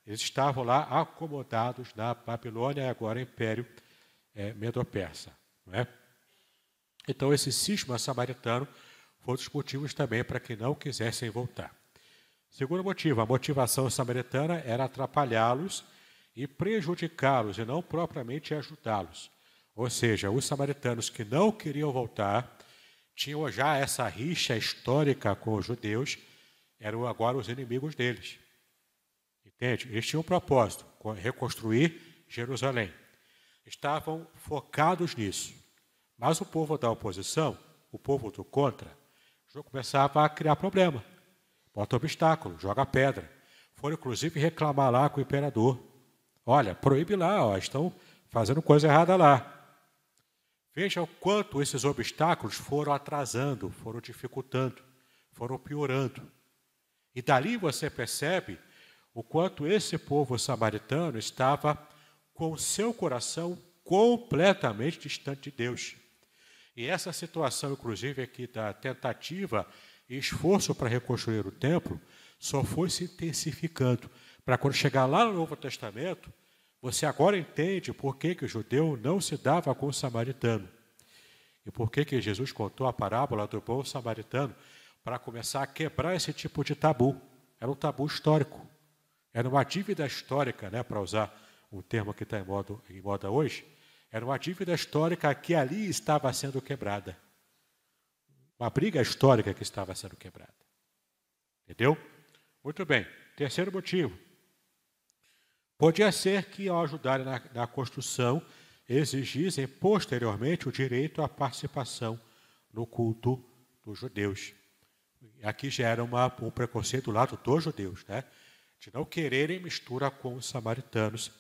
Eles estavam lá acomodados na Babilônia agora Império é, Medo-Persa. É? Então, esse cisma samaritano foi um dos motivos também para que não quisessem voltar. Segundo motivo, a motivação samaritana era atrapalhá-los e prejudicá-los, e não propriamente ajudá-los. Ou seja, os samaritanos que não queriam voltar tinham já essa rixa histórica com os judeus, eram agora os inimigos deles. Entende? Eles tinham um propósito, reconstruir Jerusalém. Estavam focados nisso. Mas o povo da oposição, o povo do contra, já começava a criar problema. Bota obstáculo, joga pedra. Foram inclusive reclamar lá com o imperador. Olha, proíbe lá, ó, estão fazendo coisa errada lá. Veja o quanto esses obstáculos foram atrasando, foram dificultando, foram piorando. E dali você percebe o quanto esse povo samaritano estava com seu coração completamente distante de Deus. E essa situação, inclusive, aqui da tentativa e esforço para reconstruir o templo, só foi se intensificando. Para quando chegar lá no Novo Testamento, você agora entende por que, que o judeu não se dava com o samaritano. E por que, que Jesus contou a parábola do bom samaritano para começar a quebrar esse tipo de tabu. Era um tabu histórico. Era uma dívida histórica, né, para usar o termo que está em em moda hoje. Era uma dívida histórica que ali estava sendo quebrada. Uma briga histórica que estava sendo quebrada. Entendeu? Muito bem. Terceiro motivo. Podia ser que, ao ajudarem na, na construção, exigissem posteriormente o direito à participação no culto dos judeus. Aqui já era uma, um preconceito do lado dos judeus, né? De não quererem mistura com os samaritanos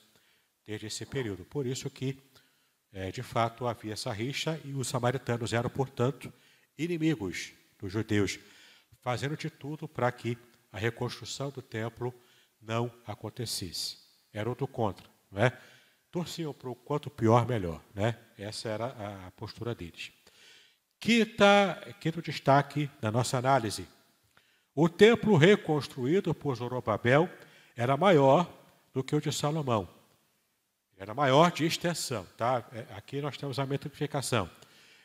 desde esse período. Por isso que, é, de fato, havia essa rixa e os samaritanos eram, portanto, inimigos dos judeus, fazendo de tudo para que a reconstrução do templo não acontecesse. Eram do contra, não é? Torciam para o quanto pior, melhor. Né? Essa era a postura deles. Quinta, quinto destaque da nossa análise. O templo reconstruído por Zorobabel era maior do que o de Salomão. Era maior de extensão. Tá? É, aqui nós temos a metrificação.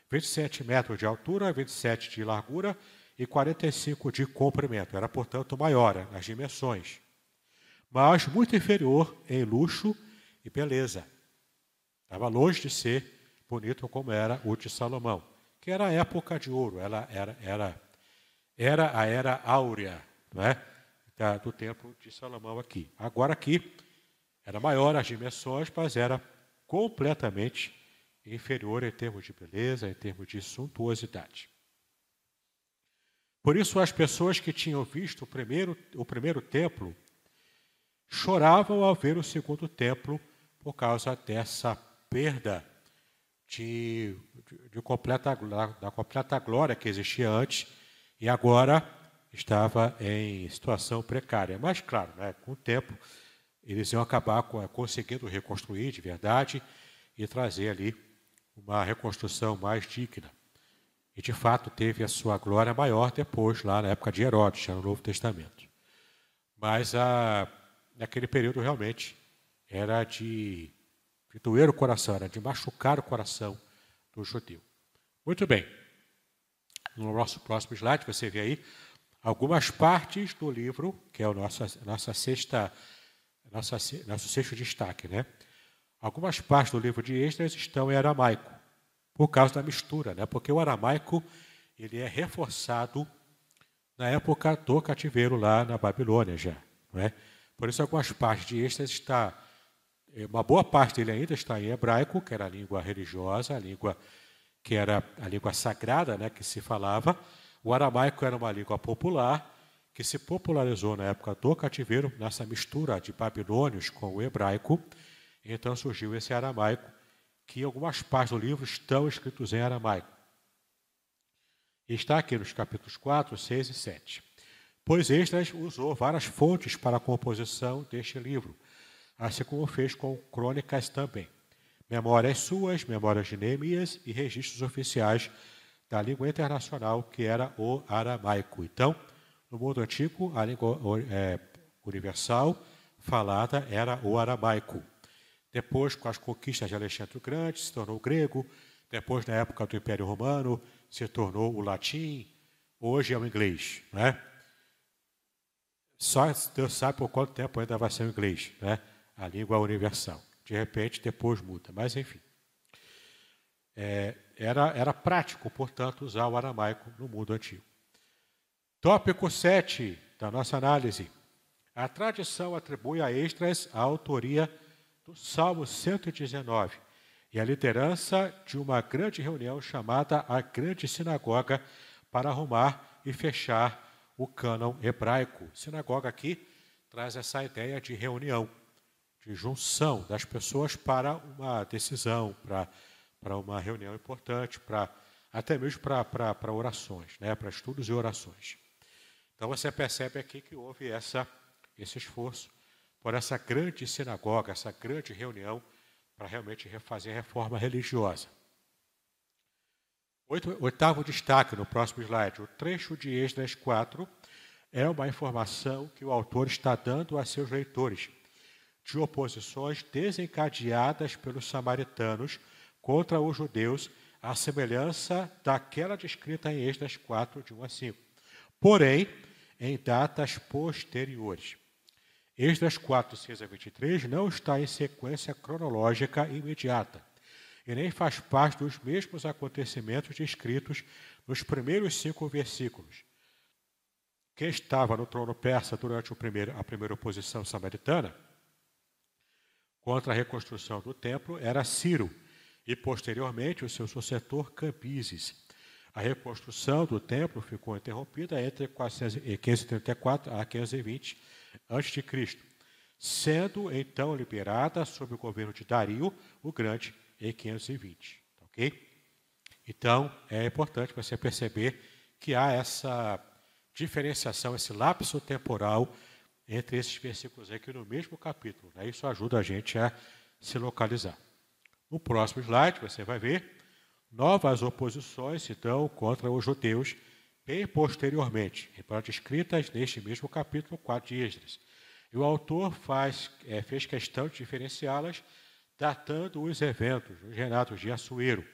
27 metros de altura, 27 de largura e 45 de comprimento. Era, portanto, maior nas dimensões. Mas muito inferior em luxo e beleza. Estava longe de ser bonito como era o de Salomão que era a época de ouro, ela era, era, era a era áurea não é? do templo de Salomão aqui. Agora aqui era maior as dimensões, mas era completamente inferior em termos de beleza, em termos de suntuosidade. Por isso, as pessoas que tinham visto o primeiro, o primeiro templo choravam ao ver o segundo templo por causa dessa perda de, de, de completa, da completa glória que existia antes e agora estava em situação precária. Mas, claro, né, com o tempo, eles iam acabar conseguindo reconstruir de verdade e trazer ali uma reconstrução mais digna. E, de fato, teve a sua glória maior depois, lá na época de Herodes, já no Novo Testamento. Mas, a, naquele período, realmente, era de de doer o coração, era de machucar o coração do judeu. Muito bem. No nosso próximo slide, você vê aí algumas partes do livro, que é o nosso, nossa sexta, nossa, nosso sexto destaque. Né? Algumas partes do livro de Esdras estão em aramaico, por causa da mistura, né? porque o aramaico ele é reforçado na época do cativeiro lá na Babilônia já. Não é? Por isso, algumas partes de Esdras estão é, uma boa parte dele ainda está em hebraico, que era a língua religiosa, a língua que era a língua sagrada, né, que se falava. O aramaico era uma língua popular que se popularizou na época do cativeiro, nessa mistura de babilônios com o hebraico. Então surgiu esse aramaico, que algumas partes do livro estão escritos em aramaico. Está aqui nos capítulos 4, 6 e 7. Pois Esdras usou várias fontes para a composição deste livro assim como fez com crônicas também. Memórias suas, memórias de Neemias e registros oficiais da língua internacional, que era o aramaico. Então, no mundo antigo, a língua é, universal falada era o aramaico. Depois, com as conquistas de Alexandre o Grande, se tornou o grego. Depois, na época do Império Romano, se tornou o latim. Hoje é o inglês. Né? Só Deus sabe por quanto tempo ainda vai ser o inglês. Né? a língua universal. De repente, depois muda, mas enfim. é, era, era prático, portanto, usar o aramaico no mundo antigo. Tópico 7 da nossa análise. A tradição atribui a Esdras a autoria do Salmo 119 e a liderança de uma grande reunião chamada a Grande Sinagoga para arrumar e fechar o cânon hebraico. Sinagoga aqui traz essa ideia de reunião, de junção das pessoas para uma decisão, para, para uma reunião importante, para até mesmo para, para, orações, né, para estudos e orações. Então você percebe aqui que houve essa, esse esforço por essa grande sinagoga, essa grande reunião para realmente refazer a reforma religiosa. Oitavo destaque no próximo slide. O trecho de Esdras 4 é uma informação que o autor está dando a seus leitores de oposições desencadeadas pelos samaritanos contra os judeus, à semelhança daquela descrita em Esdras 4, de 1 a 5. Porém, em datas posteriores. Esdras 4, 6 a 23 não está em sequência cronológica imediata e nem faz parte dos mesmos acontecimentos descritos nos primeiros cinco versículos. Quem estava no trono persa durante primeiro, a primeira oposição samaritana contra a reconstrução do templo era Ciro e, posteriormente, o seu sucessor Cambises. A reconstrução do templo ficou interrompida entre 534 a 520 a.C., sendo então liberada sob o governo de Dario o Grande em 520. Tá ok? Então, é importante você perceber que há essa diferenciação, esse lapso temporal entre esses versículos aqui no mesmo capítulo. Né? Isso ajuda a gente a se localizar. No próximo slide, você vai ver novas oposições, então, contra os judeus, bem posteriormente, embora descritas neste mesmo capítulo 4 de Esdras. E o autor faz, é, fez questão de diferenciá-las datando os eventos os reinatos de Assuero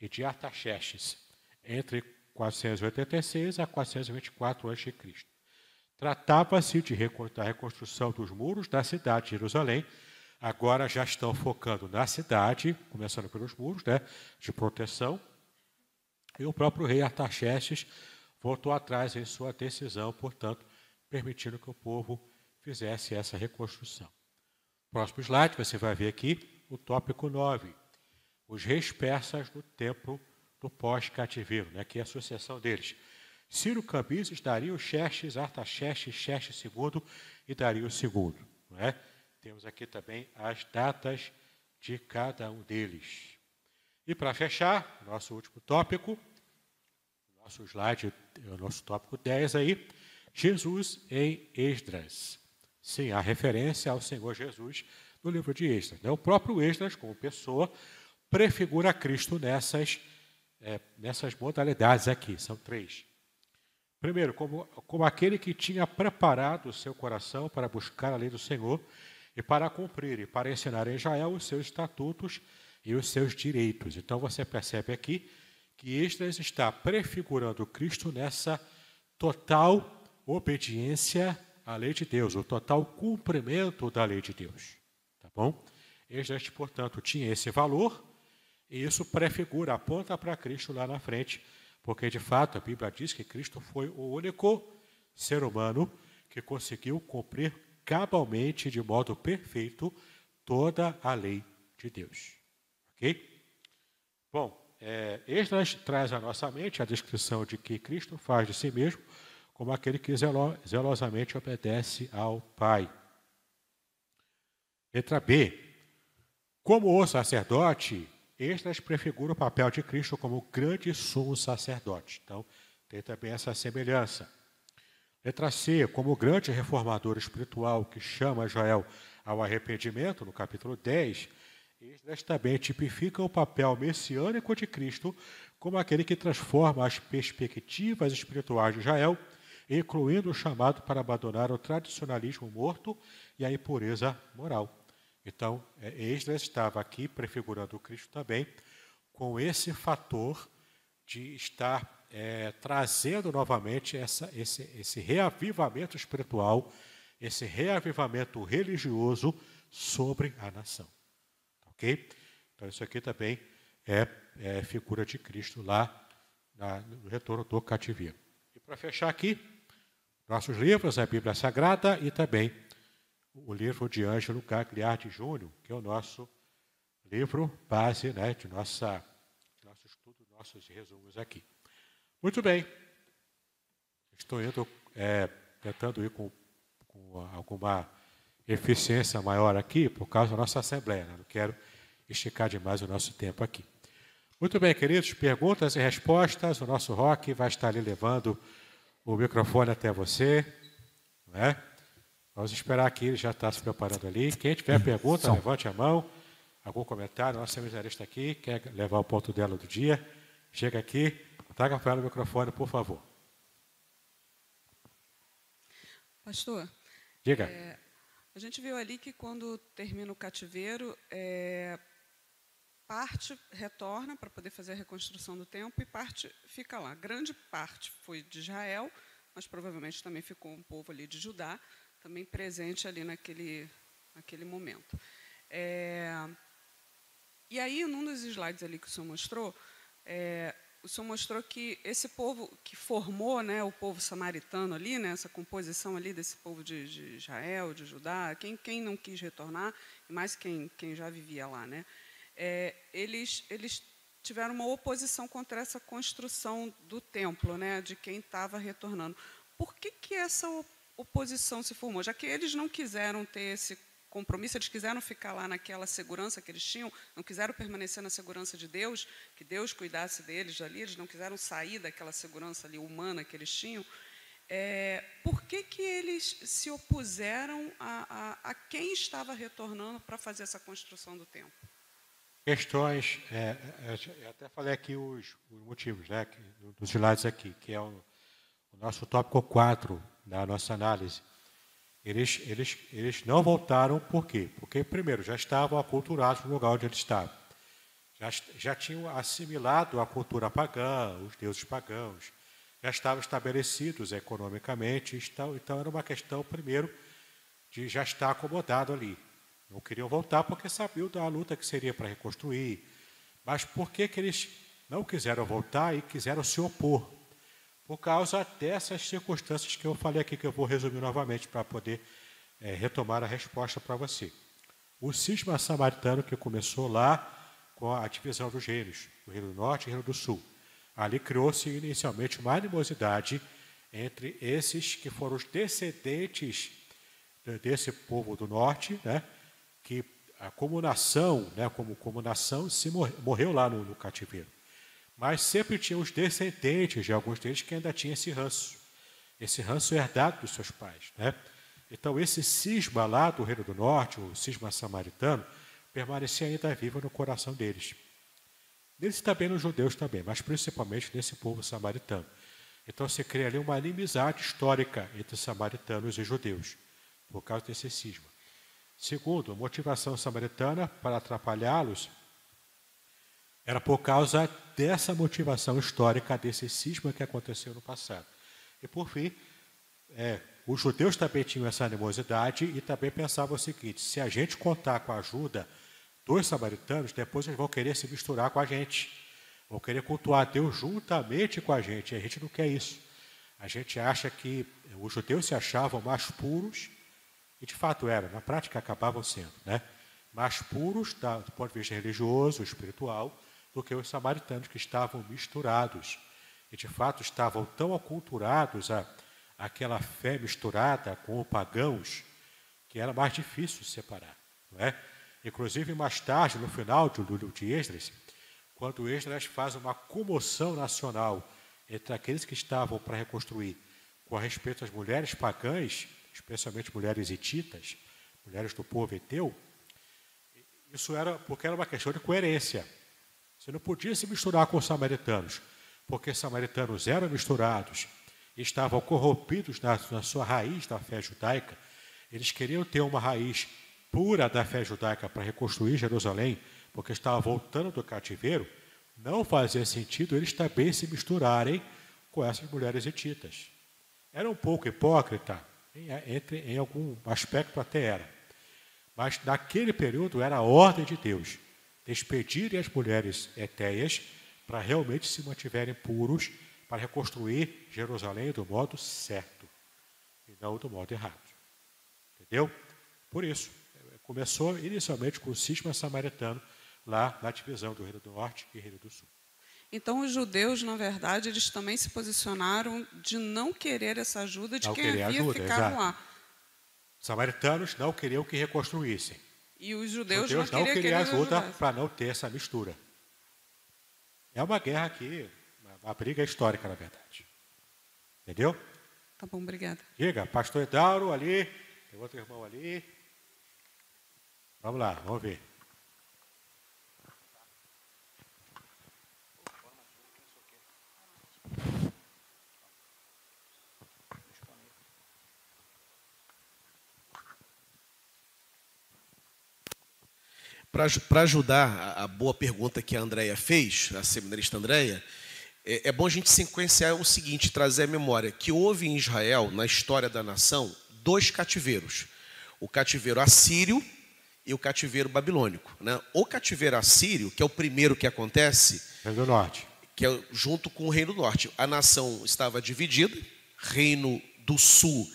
e de Artaxerxes, entre 486 a 424 a.C. Tratava-se de da reconstrução dos muros da cidade de Jerusalém. Agora já estão focando na cidade, começando pelos muros né, de proteção. E o próprio rei Artaxerxes voltou atrás em sua decisão, portanto, permitindo que o povo fizesse essa reconstrução. Próximo slide, você vai ver aqui o tópico 9. Os reis persas no tempo do pós-cativeiro, né, que é a associação deles. Ciro Cambises, Dario Xerxes, Artaxerxes, Xerxes II e Dario II. É? Temos aqui também as datas de cada um deles. E para fechar, nosso último tópico, nosso slide, o nosso tópico 10 aí, Jesus em Esdras. Sim, a referência ao Senhor Jesus no livro de Esdras. Né? O próprio Esdras, como pessoa, prefigura Cristo nessas, é, nessas modalidades aqui, são três. Primeiro, como, como aquele que tinha preparado o seu coração para buscar a lei do Senhor e para cumprir e para ensinar em Israel os seus estatutos e os seus direitos. Então você percebe aqui que Esdras está prefigurando Cristo nessa total obediência a lei de Deus, o total cumprimento da lei de Deus. Tá bom? Esdras, portanto, tinha esse valor e isso prefigura, aponta para Cristo lá na frente, porque de fato a Bíblia diz que Cristo foi o único ser humano que conseguiu cumprir cabalmente, de modo perfeito, toda a lei de Deus. Ok? Bom, é, Esdras traz à nossa mente a descrição de que Cristo faz de si mesmo como aquele que zelosamente obedece ao Pai. Letra B. Como o sacerdote, Esdras prefigura o papel de Cristo como grande sumo sacerdote. Então, tem também essa semelhança. Letra C. Como grande reformador espiritual que chama Joel ao arrependimento, no capítulo 10, Esdras também tipifica o papel messiânico de Cristo como aquele que transforma as perspectivas espirituais de Israel incluindo o chamado para abandonar o tradicionalismo morto e a impureza moral. Então, é, Esdras estava aqui prefigurando o Cristo também, com esse fator de estar é, trazendo novamente essa, esse, esse reavivamento espiritual, esse reavivamento religioso sobre a nação. Ok? Então, isso aqui também é é, figura de Cristo lá na, no retorno do cativeiro. E para fechar aqui, nossos livros, a Bíblia Sagrada e também o livro de Ângelo Gagliardi Júnior, que é o nosso livro base né, de, nossa, de nosso estudo, nossos resumos aqui. Muito bem. Estou indo, é, tentando ir com, com, alguma eficiência maior aqui por causa da nossa Assembleia. Né? Não quero esticar demais o nosso tempo aqui. Muito bem, queridos, perguntas e respostas. O nosso rock vai estar ali levando o microfone até você. Não é? Vamos esperar aqui, ele já está se preparando ali. Quem tiver pergunta, levante a mão. Algum comentário? Nossa seminarista aqui quer levar o ponto dela do dia. Chega aqui, traga para ela o microfone, por favor. Pastor. Diga. É, a gente viu ali que quando termina o cativeiro, é, parte retorna para poder fazer a reconstrução do templo e parte fica lá. Grande parte foi de Israel, mas provavelmente também ficou um povo ali de Judá, também presente ali naquele, naquele momento. É, e aí, num dos slides ali que o senhor mostrou, é, o senhor mostrou que esse povo que formou né, o povo samaritano ali, né, essa composição ali desse povo de, de Israel, de Judá, quem, quem não quis retornar, mais quem, quem já vivia lá, né, é, eles, eles tiveram uma oposição contra essa construção do templo, né, de quem estava retornando. Por que, que essa oposição se formou? Já que eles não quiseram ter esse compromisso, eles quiseram ficar lá naquela segurança que eles tinham, não quiseram permanecer na segurança de Deus, que Deus cuidasse deles ali, eles não quiseram sair daquela segurança ali humana que eles tinham. É, por que, que eles se opuseram a, a, a quem estava retornando para fazer essa construção do templo? Questões, é, é eu até falei aqui os, os motivos, né, dos slides aqui, que é o, o nosso tópico 4 da nossa análise eles, eles, eles não voltaram por quê? Porque, primeiro, já estavam aculturados no lugar onde eles estavam. Já, já tinham assimilado a cultura pagã, os deuses pagãos. Já estavam estabelecidos economicamente. Então, então era uma questão, primeiro, de já estar acomodado ali. Não queriam voltar porque sabiam da luta que seria para reconstruir. Mas por que, que eles não quiseram voltar e quiseram se opor? Por causa dessas circunstâncias que eu falei aqui, que eu vou resumir novamente para poder é, retomar a resposta para você. O cisma samaritano que começou lá com a divisão dos reinos, o reino do norte e o reino do sul. Ali criou-se inicialmente uma animosidade entre esses que foram os descendentes desse povo do norte, né, que a como nação, né, como, como nação, se morreu lá no, no cativeiro. Mas sempre tinha os descendentes de alguns deles que ainda tinham esse ranço, esse ranço herdado dos seus pais. Né? Então, esse cisma lá do Reino do Norte, o cisma samaritano, permanecia ainda vivo no coração deles. Neles também nos judeus também, mas principalmente nesse povo samaritano. Então se cria ali uma inimizade histórica entre samaritanos e judeus, por causa desse cisma. Segundo, motivação samaritana para atrapalhá-los era por causa dessa motivação histórica, desse cisma que aconteceu no passado. E, por fim, é, os judeus também tinham essa animosidade e também pensavam o seguinte: se a gente contar com a ajuda dos samaritanos, depois eles vão querer se misturar com a gente, vão querer cultuar Deus juntamente com a gente. E a gente não quer isso. A gente acha que os judeus se achavam mais puros, e de fato eram, na prática acabavam sendo, né? mais puros do ponto de vista religioso, espiritual, do que os samaritanos que estavam misturados. E de fato estavam tão aculturados a aquela fé misturada com os pagãos que era mais difícil separar. Não é? Inclusive, mais tarde, no final do de Esdras, quando Esdras faz uma comoção nacional entre aqueles que estavam para reconstruir com respeito às mulheres pagãs, especialmente mulheres hititas, mulheres do povo eteu, isso era porque era uma questão de coerência. Você não podia se misturar com os samaritanos, porque os samaritanos eram misturados estavam corrompidos na, na sua raiz da fé judaica. Eles queriam ter uma raiz pura da fé judaica para reconstruir Jerusalém, porque estavam voltando do cativeiro. Não fazia sentido eles também se misturarem com essas mulheres etitas. Era um pouco hipócrita, em, entre, em algum aspecto até era. Mas naquele período era a ordem de Deus despedirem as mulheres etéias para realmente se mantiverem puros para reconstruir Jerusalém do modo certo e não do modo errado. Entendeu? Por isso, começou inicialmente com o cisma samaritano lá na divisão do Reino do Norte e Reino do Sul. Então, os judeus, na verdade, eles também se posicionaram de não querer essa ajuda de não quem havia ajuda, ficado exato. lá. Os samaritanos não queriam que reconstruíssem. E os judeus, não, não queriam ajuda para não ter essa mistura. É uma guerra aqui, uma briga histórica, na verdade. Entendeu? Tá bom, obrigada. Diga, pastor Edauro ali, tem outro irmão ali. Vamos lá, vamos ver. Para ajudar a, a, boa pergunta que a Andrea fez, a seminarista Andrea, é, é, bom a gente sequenciar o seguinte, trazer a memória, que houve em Israel, na história da nação, dois cativeiros. O cativeiro assírio e o cativeiro babilônico. Né? O cativeiro assírio, que é o primeiro que acontece... Reino do Norte. Que é junto com o Reino do Norte. A nação estava dividida, Reino do Sul,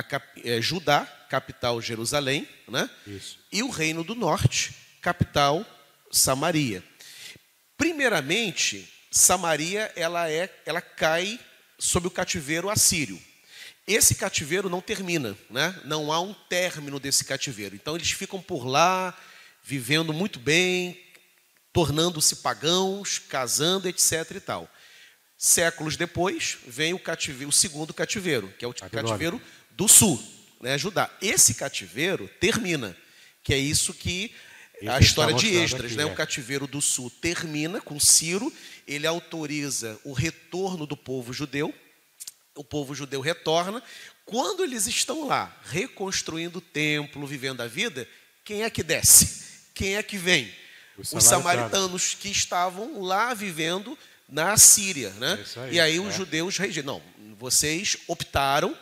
a, é, Judá, capital Jerusalém, né? Isso. e o Reino do Norte, capital Samaria. Primeiramente, Samaria ela é, ela cai sob o cativeiro assírio. Esse cativeiro não termina, né? Não há um término desse cativeiro. Então eles ficam por lá, vivendo muito bem, tornando-se pagãos, casando, etc. e tal. Séculos depois vem o, cativeiro, o segundo cativeiro, que é o cativeiro do sul, né, Judá. Esse cativeiro termina, que é isso que a história de Esdras, aqui, né? É. O cativeiro do sul termina com Ciro, ele autoriza o retorno do povo judeu. O povo judeu retorna. Quando eles estão lá, reconstruindo o templo, vivendo a vida, quem é que desce? Quem é que vem? Os, os samaritanos que estavam lá vivendo na Síria, né? É aí, e aí é. os judeus regiram. Não, vocês optaram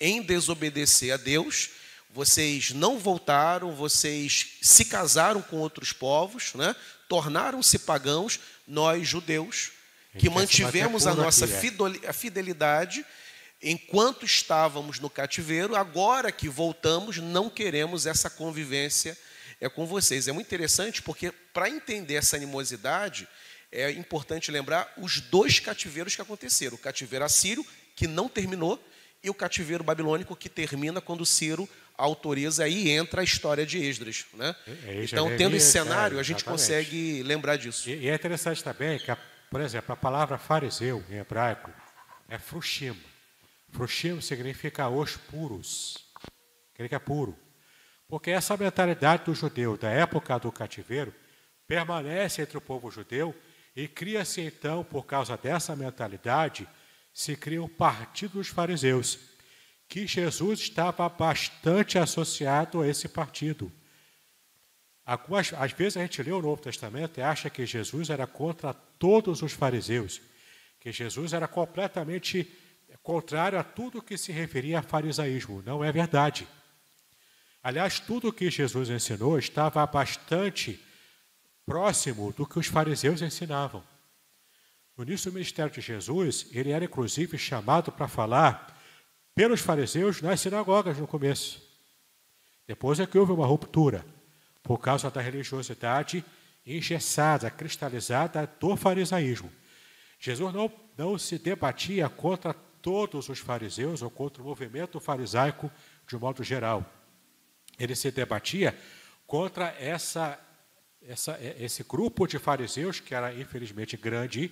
em desobedecer a Deus, vocês não voltaram, vocês se casaram com outros povos, né? tornaram-se pagãos, nós judeus, que mantivemos a nossa fidelidade enquanto estávamos no cativeiro, agora que voltamos, não queremos essa convivência é com vocês. É muito interessante porque, para entender essa animosidade, é importante lembrar os dois cativeiros que aconteceram: o cativeiro assírio, que não terminou, e o cativeiro babilônico que termina quando Ciro autoriza, aí entra a história de Esdras. Né? É, então, tendo esse cenário, a gente consegue lembrar disso. E, e, é interessante também que, a, por exemplo, a palavra fariseu em hebraico é frushim. Frushim significa os puros, aquele que é puro. Porque essa mentalidade do judeu da época do cativeiro permanece entre o povo judeu e cria-se então, por causa dessa mentalidade, se cria o partido dos fariseus, que Jesus estava bastante associado a esse partido. Algumas, às vezes a gente lê o Novo Testamento e acha que Jesus era contra todos os fariseus, que Jesus era completamente contrário a tudo que se referia a farisaísmo. Não é verdade. Aliás, tudo que Jesus ensinou estava bastante próximo do que os fariseus ensinavam. No início do ministério de Jesus, ele era inclusive chamado para falar pelos fariseus nas sinagogas no começo. Depois é que houve uma ruptura, por causa da religiosidade engessada, cristalizada do farisaísmo. Jesus não, não se debatia contra todos os fariseus ou contra o movimento farisaico de um modo geral. Ele se debatia contra essa, essa, esse grupo de fariseus, que era infelizmente grande,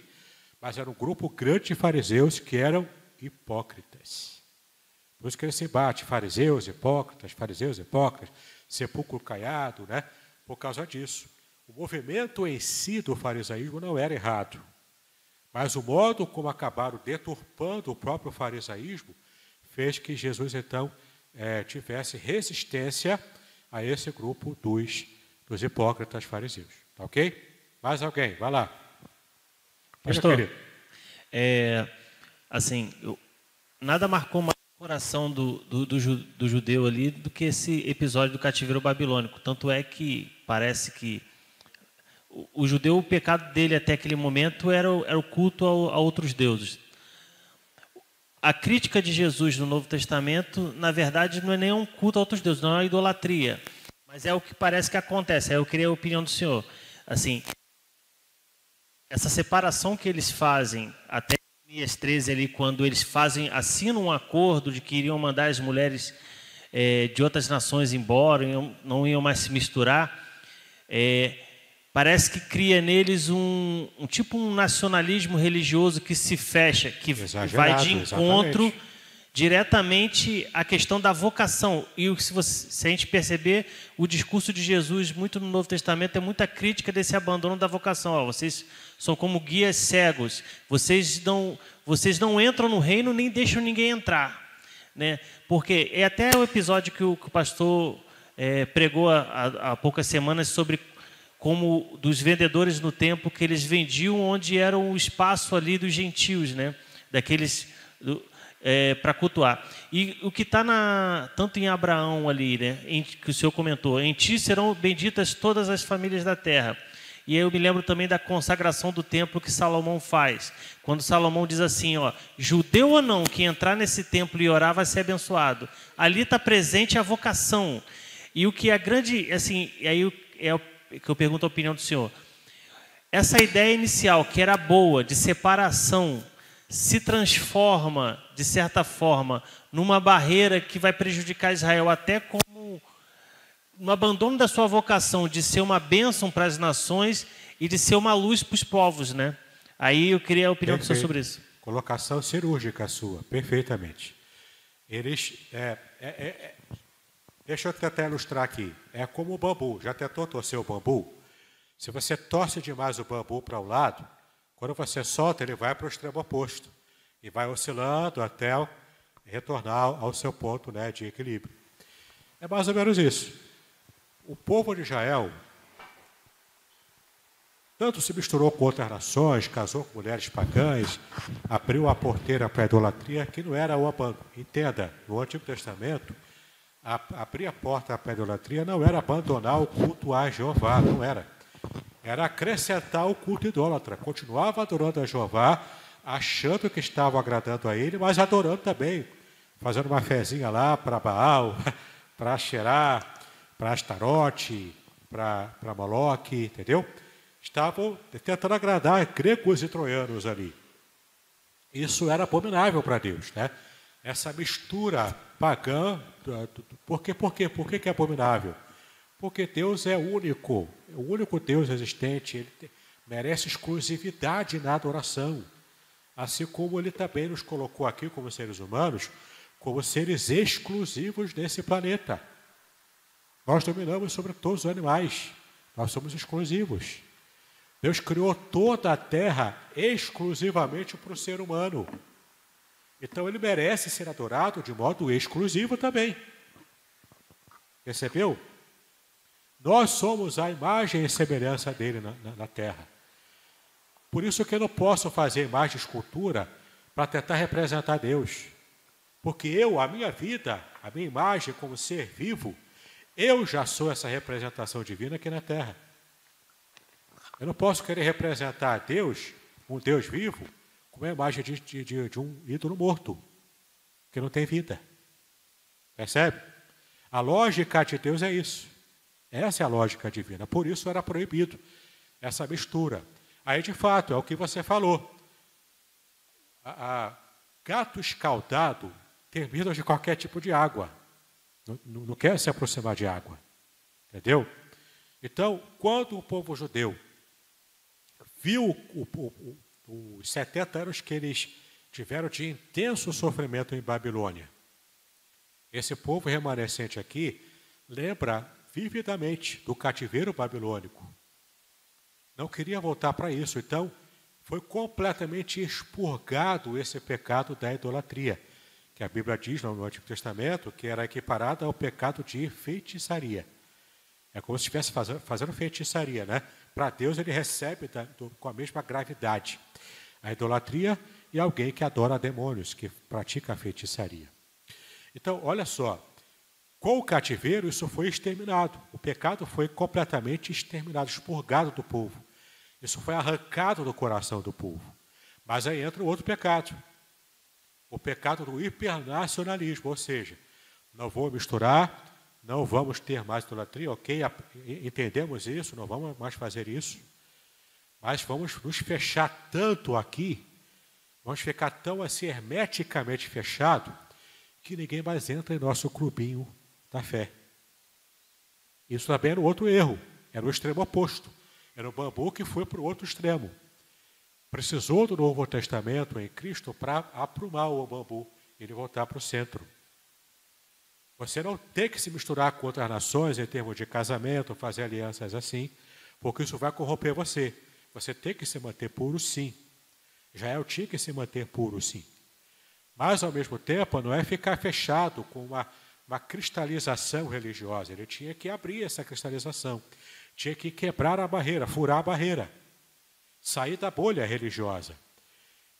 mas era um grupo grande de fariseus que eram hipócritas. Por isso que ele se bate, fariseus, hipócritas, fariseus, hipócritas, sepulcro caiado, né? por causa disso. O movimento em si do farisaísmo não era errado, mas o modo como acabaram deturpando o próprio farisaísmo fez que Jesus, então, é, tivesse resistência a esse grupo dos, dos hipócritas fariseus. Tá ok? Mais alguém? Vai lá. Pastor, é, assim, eu, nada marcou mais o coração do, do, do, do, judeu ali do que esse episódio do cativeiro babilônico. Tanto é que parece que o judeu, o pecado dele até aquele momento era, o, era o culto a, a outros deuses. A crítica de Jesus no Novo Testamento, na verdade, não é nem um culto a outros deuses, não é uma idolatria. Mas é o que parece que acontece. Aí eu queria a opinião do senhor. Assim, essa separação que eles fazem até Jeremias 13 ali, quando eles fazem, assinam um acordo de que iriam mandar as mulheres é, de outras nações embora, não iam mais se misturar, é, parece que cria neles um, um, tipo um nacionalismo religioso que se fecha, que Exagerado, vai de encontro exatamente. diretamente à questão da vocação. E se, você, se a gente perceber, o discurso de Jesus, muito no Novo Testamento, é muita crítica desse abandono da vocação. Ó, vocês são como guias cegos, vocês não, vocês não entram no reino nem deixam ninguém entrar. Né? Porque é até o episódio que o, que o pastor é, pregou há, há poucas semanas sobre como dos vendedores no templo que eles vendiam onde era o espaço ali dos gentios, né? Daqueles é, para cultuar. E o que está tanto em Abraão ali, né? Em, que o senhor comentou, em ti serão benditas todas as famílias da terra. E eu me lembro também da consagração do templo que Salomão faz. Quando Salomão diz assim, ó, judeu ou não, que entrar nesse templo e orar vai ser abençoado. Ali está presente a vocação. E o que é grande, assim, aí é que eu pergunto a opinião do senhor. Essa ideia inicial, que era boa, de separação, se transforma, de certa forma, numa barreira que vai prejudicar Israel até como um abandono da sua vocação de ser uma bênção para as nações e de ser uma luz para os povos, né? Aí eu queria a opinião Perfeito. do senhor sobre isso. Colocação cirúrgica sua, perfeitamente. Eles, é, é, é, Deixa eu tentar ilustrar aqui. É como o bambu. Já tentou torcer o bambu? Se você torce demais o bambu para o lado, quando você solta, ele vai para o extremo oposto. E vai oscilando até retornar ao seu ponto né, de equilíbrio. É mais ou menos isso. O povo de Israel tanto se misturou com outras nações, casou com mulheres pagãs, abriu a porteira para a idolatria, que não era abandono. Entenda, no Antigo Testamento, abrir a porta para a idolatria não era abandonar o culto a Jeová, não era. Era acrescentar o culto idólatra. Continuava adorando a Jeová, achando que estava agradando a ele, mas adorando também, fazendo uma fezinha lá para Baal, para Xerá, para Astarote, para Moloque, entendeu? Estavam tentando agradar gregos e troianos ali. Isso era abominável para Deus, né? Essa mistura pagã. Por quê? Por quê? Por que é abominável? Porque Deus é único, é o único Deus existente, ele merece exclusividade na adoração. Assim como ele também nos colocou aqui como seres humanos, como seres exclusivos desse planeta. Nós dominamos sobre todos os animais, nós somos exclusivos. Deus criou toda a terra exclusivamente para o ser humano. Então ele merece ser adorado de modo exclusivo também. Percebeu? Nós somos a imagem e semelhança dele na, na, na terra. Por isso que eu não posso fazer imagem de escultura para tentar representar Deus. Porque eu, a minha vida, a minha imagem como ser vivo, eu já sou essa representação divina aqui na terra. Eu não posso querer representar Deus, um Deus vivo, como a imagem de, de, de um ídolo morto, que não tem vida. Percebe? A lógica de Deus é isso. Essa é a lógica divina. Por isso era proibido essa mistura. Aí, de fato, é o que você falou. A, a gato escaldado medo de qualquer tipo de água. Não, não, quer se aproximar de água. Entendeu? Então, quando o povo judeu viu o, o, os 70 anos que eles tiveram de intenso sofrimento em Babilônia. Esse povo remanescente aqui lembra vividamente do cativeiro babilônico. Não queria voltar para isso, então foi completamente expurgado esse pecado da idolatria, que a Bíblia diz no Antigo Testamento que era equiparado ao pecado de feitiçaria. É como se estivesse fazendo, fazendo feitiçaria, né? Para Deus ele recebe da, do, com a mesma gravidade. A idolatria e alguém que adora demônios, que pratica a feitiçaria. Então, olha só, com o cativeiro isso foi exterminado. O pecado foi completamente exterminado, expurgado do povo. Isso foi arrancado do coração do povo. Mas aí entra o outro pecado. O pecado do hipernacionalismo, ou seja, não vou misturar, não vamos ter mais idolatria, ok, entendemos isso, não vamos mais fazer isso, mas vamos nos fechar tanto aqui, vamos ficar tão assim hermeticamente fechado, que ninguém mais entra em nosso clubinho da fé. Isso também era outro erro, era o extremo oposto. Era o bambu que foi para o outro extremo. Precisou do Novo Testamento em Cristo para aprumar o bambu, ele voltar para o centro. Você não tem que se misturar com outras nações em termos de casamento, fazer alianças assim, porque isso vai corromper você. Você tem que se manter puro, sim. Israel tinha que se manter puro, sim. Mas, ao mesmo tempo, não é ficar fechado com uma, uma cristalização religiosa. Ele tinha que abrir essa cristalização. Tinha que quebrar a barreira, furar a barreira. Sair da bolha religiosa.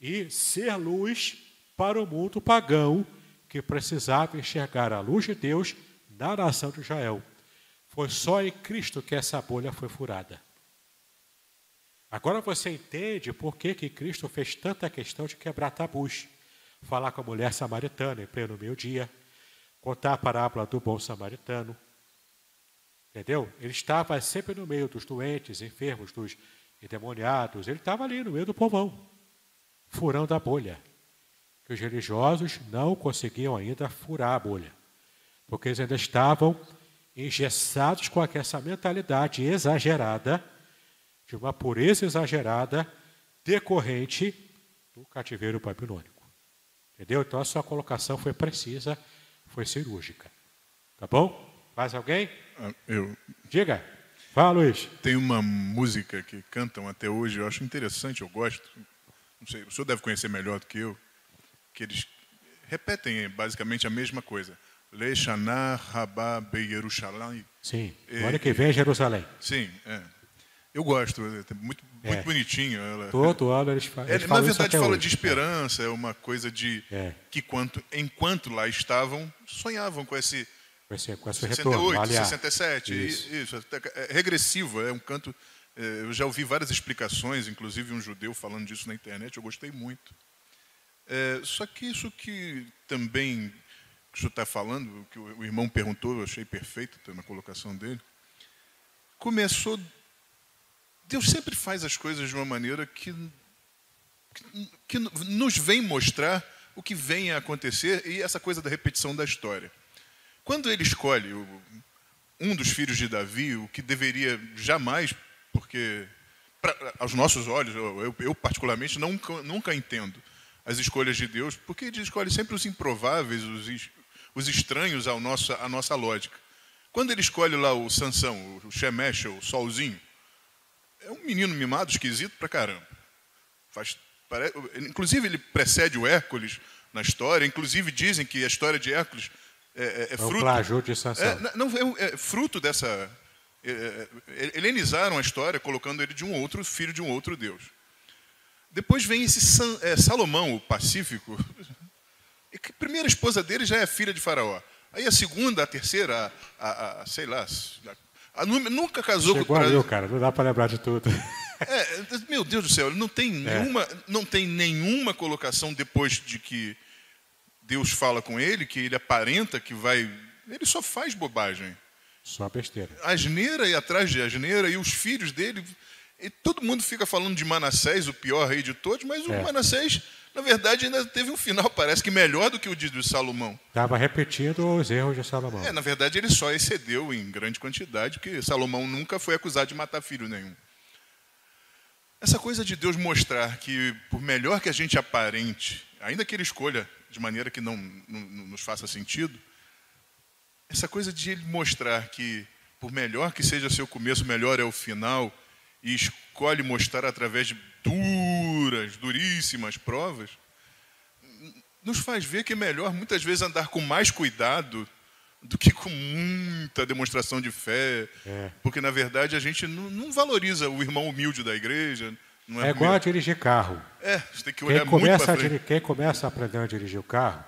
E ser luz para o mundo pagão que precisava enxergar a luz de Deus na nação de Israel. Foi só em Cristo que essa bolha foi furada. Agora você entende por que, que Cristo fez tanta questão de quebrar tabus falar com a mulher samaritana em pleno meio-dia, contar a parábola do bom samaritano. Entendeu? Ele estava sempre no meio dos doentes, enfermos, dos endemoniados. Ele estava ali no meio do povão, furando a bolha. Que os religiosos não conseguiam ainda furar a bolha, porque eles ainda estavam engessados com essa mentalidade exagerada, de uma pureza exagerada, decorrente do cativeiro babilônico. Entendeu? Então a sua colocação foi precisa, foi cirúrgica. Tá bom? Mais alguém? Ah, eu. Diga. Fala, Luiz. Tem uma música que cantam até hoje, eu acho interessante, eu gosto. Não sei, o senhor deve conhecer melhor do que eu, que eles repetem basicamente a mesma coisa. Lechanar Rabá Beyerushalayim. Sim, olha que vem Jerusalém. Sim, é. Eu gosto, é muito, muito é. bonitinho. Ela, Todo ano eles, eles é, falam. Na verdade, fala hoje. de esperança, é uma coisa de é. que quanto, enquanto lá estavam, sonhavam com esse. Com esse, com esse 68, retorno, aliás. 67, isso. isso é regressivo, é um canto. É, eu já ouvi várias explicações, inclusive um judeu falando disso na internet, eu gostei muito. É, só que isso que também que o senhor está falando, que o irmão perguntou, eu achei perfeito na colocação dele, começou Deus sempre faz as coisas de uma maneira que, que, nos vem mostrar o que vem a acontecer e essa coisa da repetição da história. Quando ele escolhe um dos filhos de Davi, o que deveria jamais, porque pra, aos nossos olhos, eu, eu, particularmente nunca, nunca entendo as escolhas de Deus, porque ele escolhe sempre os improváveis, os, os estranhos à nossa, lógica. Quando ele escolhe lá o Sansão, o Shemesh, o Solzinho, é um menino mimado, esquisito pra caramba. Faz, pare... Inclusive, ele precede o Hércules na história. Inclusive, dizem que a história de Hércules é, é, é fruto. plágio de Sansão. É, não, é, é, fruto dessa. É, é, helenizaram a história, colocando ele de um outro filho de um outro Deus. Depois vem esse San, Salomão, o Pacífico. a primeira esposa dele já é filha de Faraó. Aí a segunda, a terceira, a, a, a sei lá, a nunca casou Chegou com o Brasil. cara, não dá para lembrar de tudo. É, meu Deus do céu, não tem, é. nenhuma, não tem nenhuma colocação depois de que Deus fala com ele, que ele aparenta que vai. Ele só faz bobagem. Só besteira. Asneira e atrás de asneira, e os filhos dele. E todo mundo fica falando de Manassés, o pior rei de todos, mas o é. Manassés na verdade, ainda teve um final, parece que melhor do que o de Salomão. Estava repetindo os erros de Salomão. É, na verdade, ele só excedeu em grande quantidade, porque Salomão nunca foi acusado de matar filho nenhum. Essa coisa de Deus mostrar que, por melhor que a gente aparente, ainda que ele escolha de maneira que não, não, não nos faça sentido, essa coisa de ele mostrar que, por melhor que seja seu começo, melhor é o final, e escolhe mostrar através de duras, duríssimas provas, nos faz ver que é melhor muitas vezes andar com mais cuidado do que com muita demonstração de fé, é. porque na verdade a gente não, não, valoriza o irmão humilde da igreja. É, é igual a dirigir carro. É, você tem que olhar quem começa muito a Quem começa a aprender a dirigir o carro,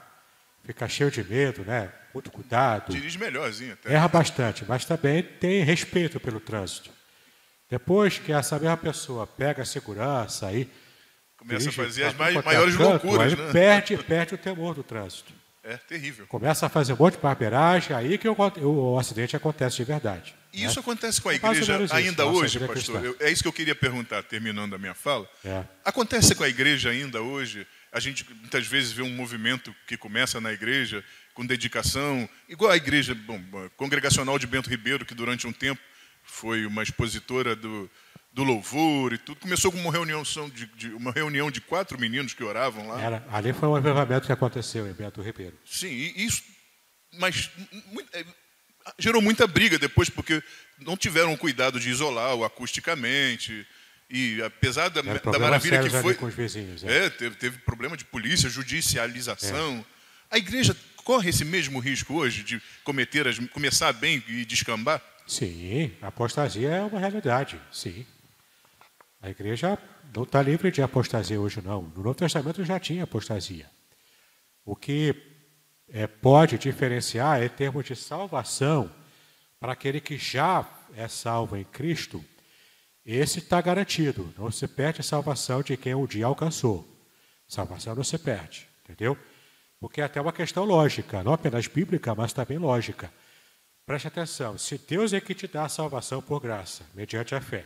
fica cheio de medo, né? muito cuidado. Dirige melhorzinho até. Erra bastante, mas também tem respeito pelo trânsito. Depois que essa mesma pessoa pega a segurança aí. Começa a fazer as mais, maiores canto, loucuras, aí né? Perde, perde o temor do trânsito. É terrível. Começa a fazer um monte de barbeiragem, aí que o, o, o acidente acontece de verdade. E isso né? acontece com a igreja ainda hoje, pastor? É isso que eu queria perguntar, terminando a minha fala. É. Acontece com a igreja ainda hoje? A gente muitas vezes vê um movimento que começa na igreja com dedicação, igual a igreja bom, congregacional de Bento Ribeiro, que durante um tempo foi uma expositora do, do louvor e tudo. Começou com uma reunião de, de, uma reunião de quatro meninos que oravam lá. Era, ali foi um avivamento que aconteceu em Bento Ribeiro. Sim, isso, mas muito, é, gerou muita briga depois, porque não tiveram cuidado de isolar-o acusticamente. E apesar da, da maravilha que foi. Com os vizinhos, é. é teve, teve, problema de polícia, judicialização. É. A igreja corre esse mesmo risco hoje de cometer as, começar bem e descambar? Sim, a apostasia é uma realidade, sim. A igreja não está livre de apostasia hoje, não. No Novo Testamento já tinha apostasia. O que é, pode diferenciar é termos de salvação para aquele que já é salvo em Cristo. Esse está garantido. Não se perde a salvação de quem um dia alcançou. Salvação não se perde, entendeu? Porque é até uma questão lógica, não apenas bíblica, mas também lógica. Preste atenção: se Deus é que te dá a salvação por graça, mediante a fé,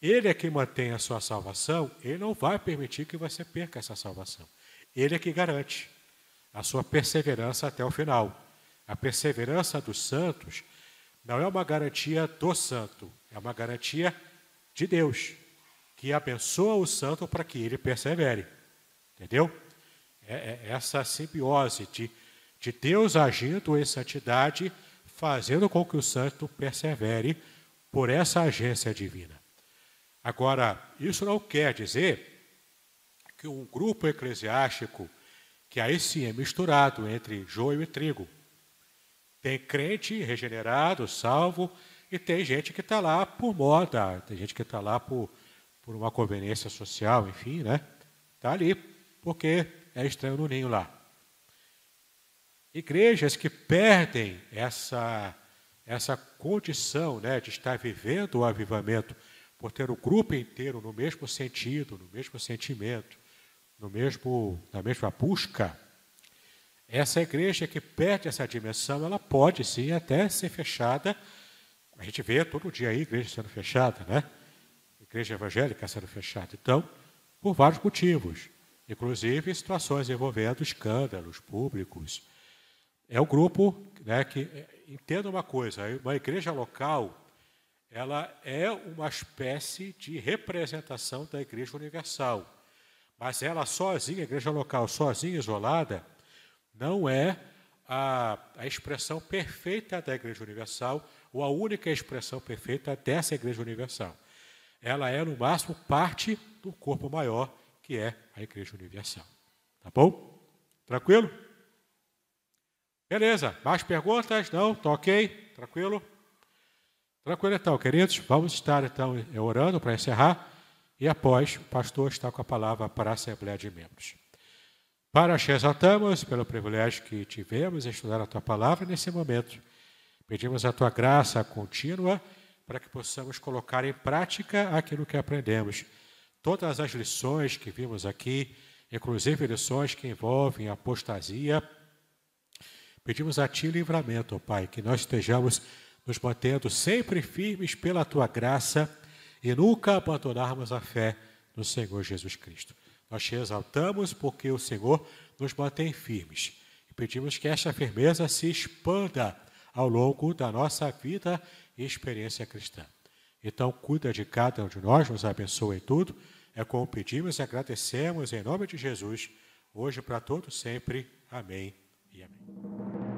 Ele é que mantém a sua salvação, Ele não vai permitir que você perca essa salvação. Ele é que garante a sua perseverança até o final. A perseverança dos santos não é uma garantia do santo, é uma garantia de Deus, que abençoa o santo para que ele persevere. Entendeu? É, é essa simbiose de, de Deus agindo em santidade, fazendo com que o santo persevere por essa agência divina. Agora, isso não quer dizer que um grupo eclesiástico que aí sim é misturado entre joio e trigo. Tem crente regenerado, salvo, e tem gente que está lá por moda, tem gente que está lá por, por uma conveniência social, enfim, né? Está ali porque é estranho no ninho lá. Igrejas que perdem essa, essa condição né, de estar vivendo o avivamento, por ter o grupo inteiro no mesmo sentido, no mesmo sentimento, no mesmo, na mesma busca, essa igreja que perde essa dimensão, ela pode sim até ser fechada. A gente vê todo dia aí igreja sendo fechada, né? Igreja evangélica sendo fechada. Então, por vários motivos, inclusive situações envolvendo escândalos públicos. É o grupo né, que entenda uma coisa: uma igreja local, ela é uma espécie de representação da igreja universal. Mas ela sozinha, a igreja local sozinha, isolada, não é a, a expressão perfeita da igreja universal ou a única expressão perfeita dessa igreja universal. Ela é, no máximo, parte do corpo maior, que é a igreja universal. Tá bom? Tranquilo? Beleza. Mais perguntas? Não? Tá ok? Tranquilo? Tranquilo então, queridos. Vamos estar então orando para encerrar e após o pastor está com a palavra para a Assembleia de Membros. Para te exaltamos pelo privilégio que tivemos em estudar a tua palavra nesse momento. Pedimos a tua graça contínua para que possamos colocar em prática aquilo que aprendemos. Todas as lições que vimos aqui, inclusive lições que envolvem apostasia, pedimos a ti livramento, Pai, que nós estejamos nos mantendo sempre firmes pela tua graça e nunca abandonarmos a fé no Senhor Jesus Cristo. Nós te exaltamos porque o Senhor nos mantém firmes e pedimos que esta firmeza se expanda ao longo da nossa vida e experiência cristã. Então, cuida de cada um de nós, nos abençoa em tudo. É como pedimos e agradecemos em nome de Jesus, hoje para todos sempre. Amém e amém.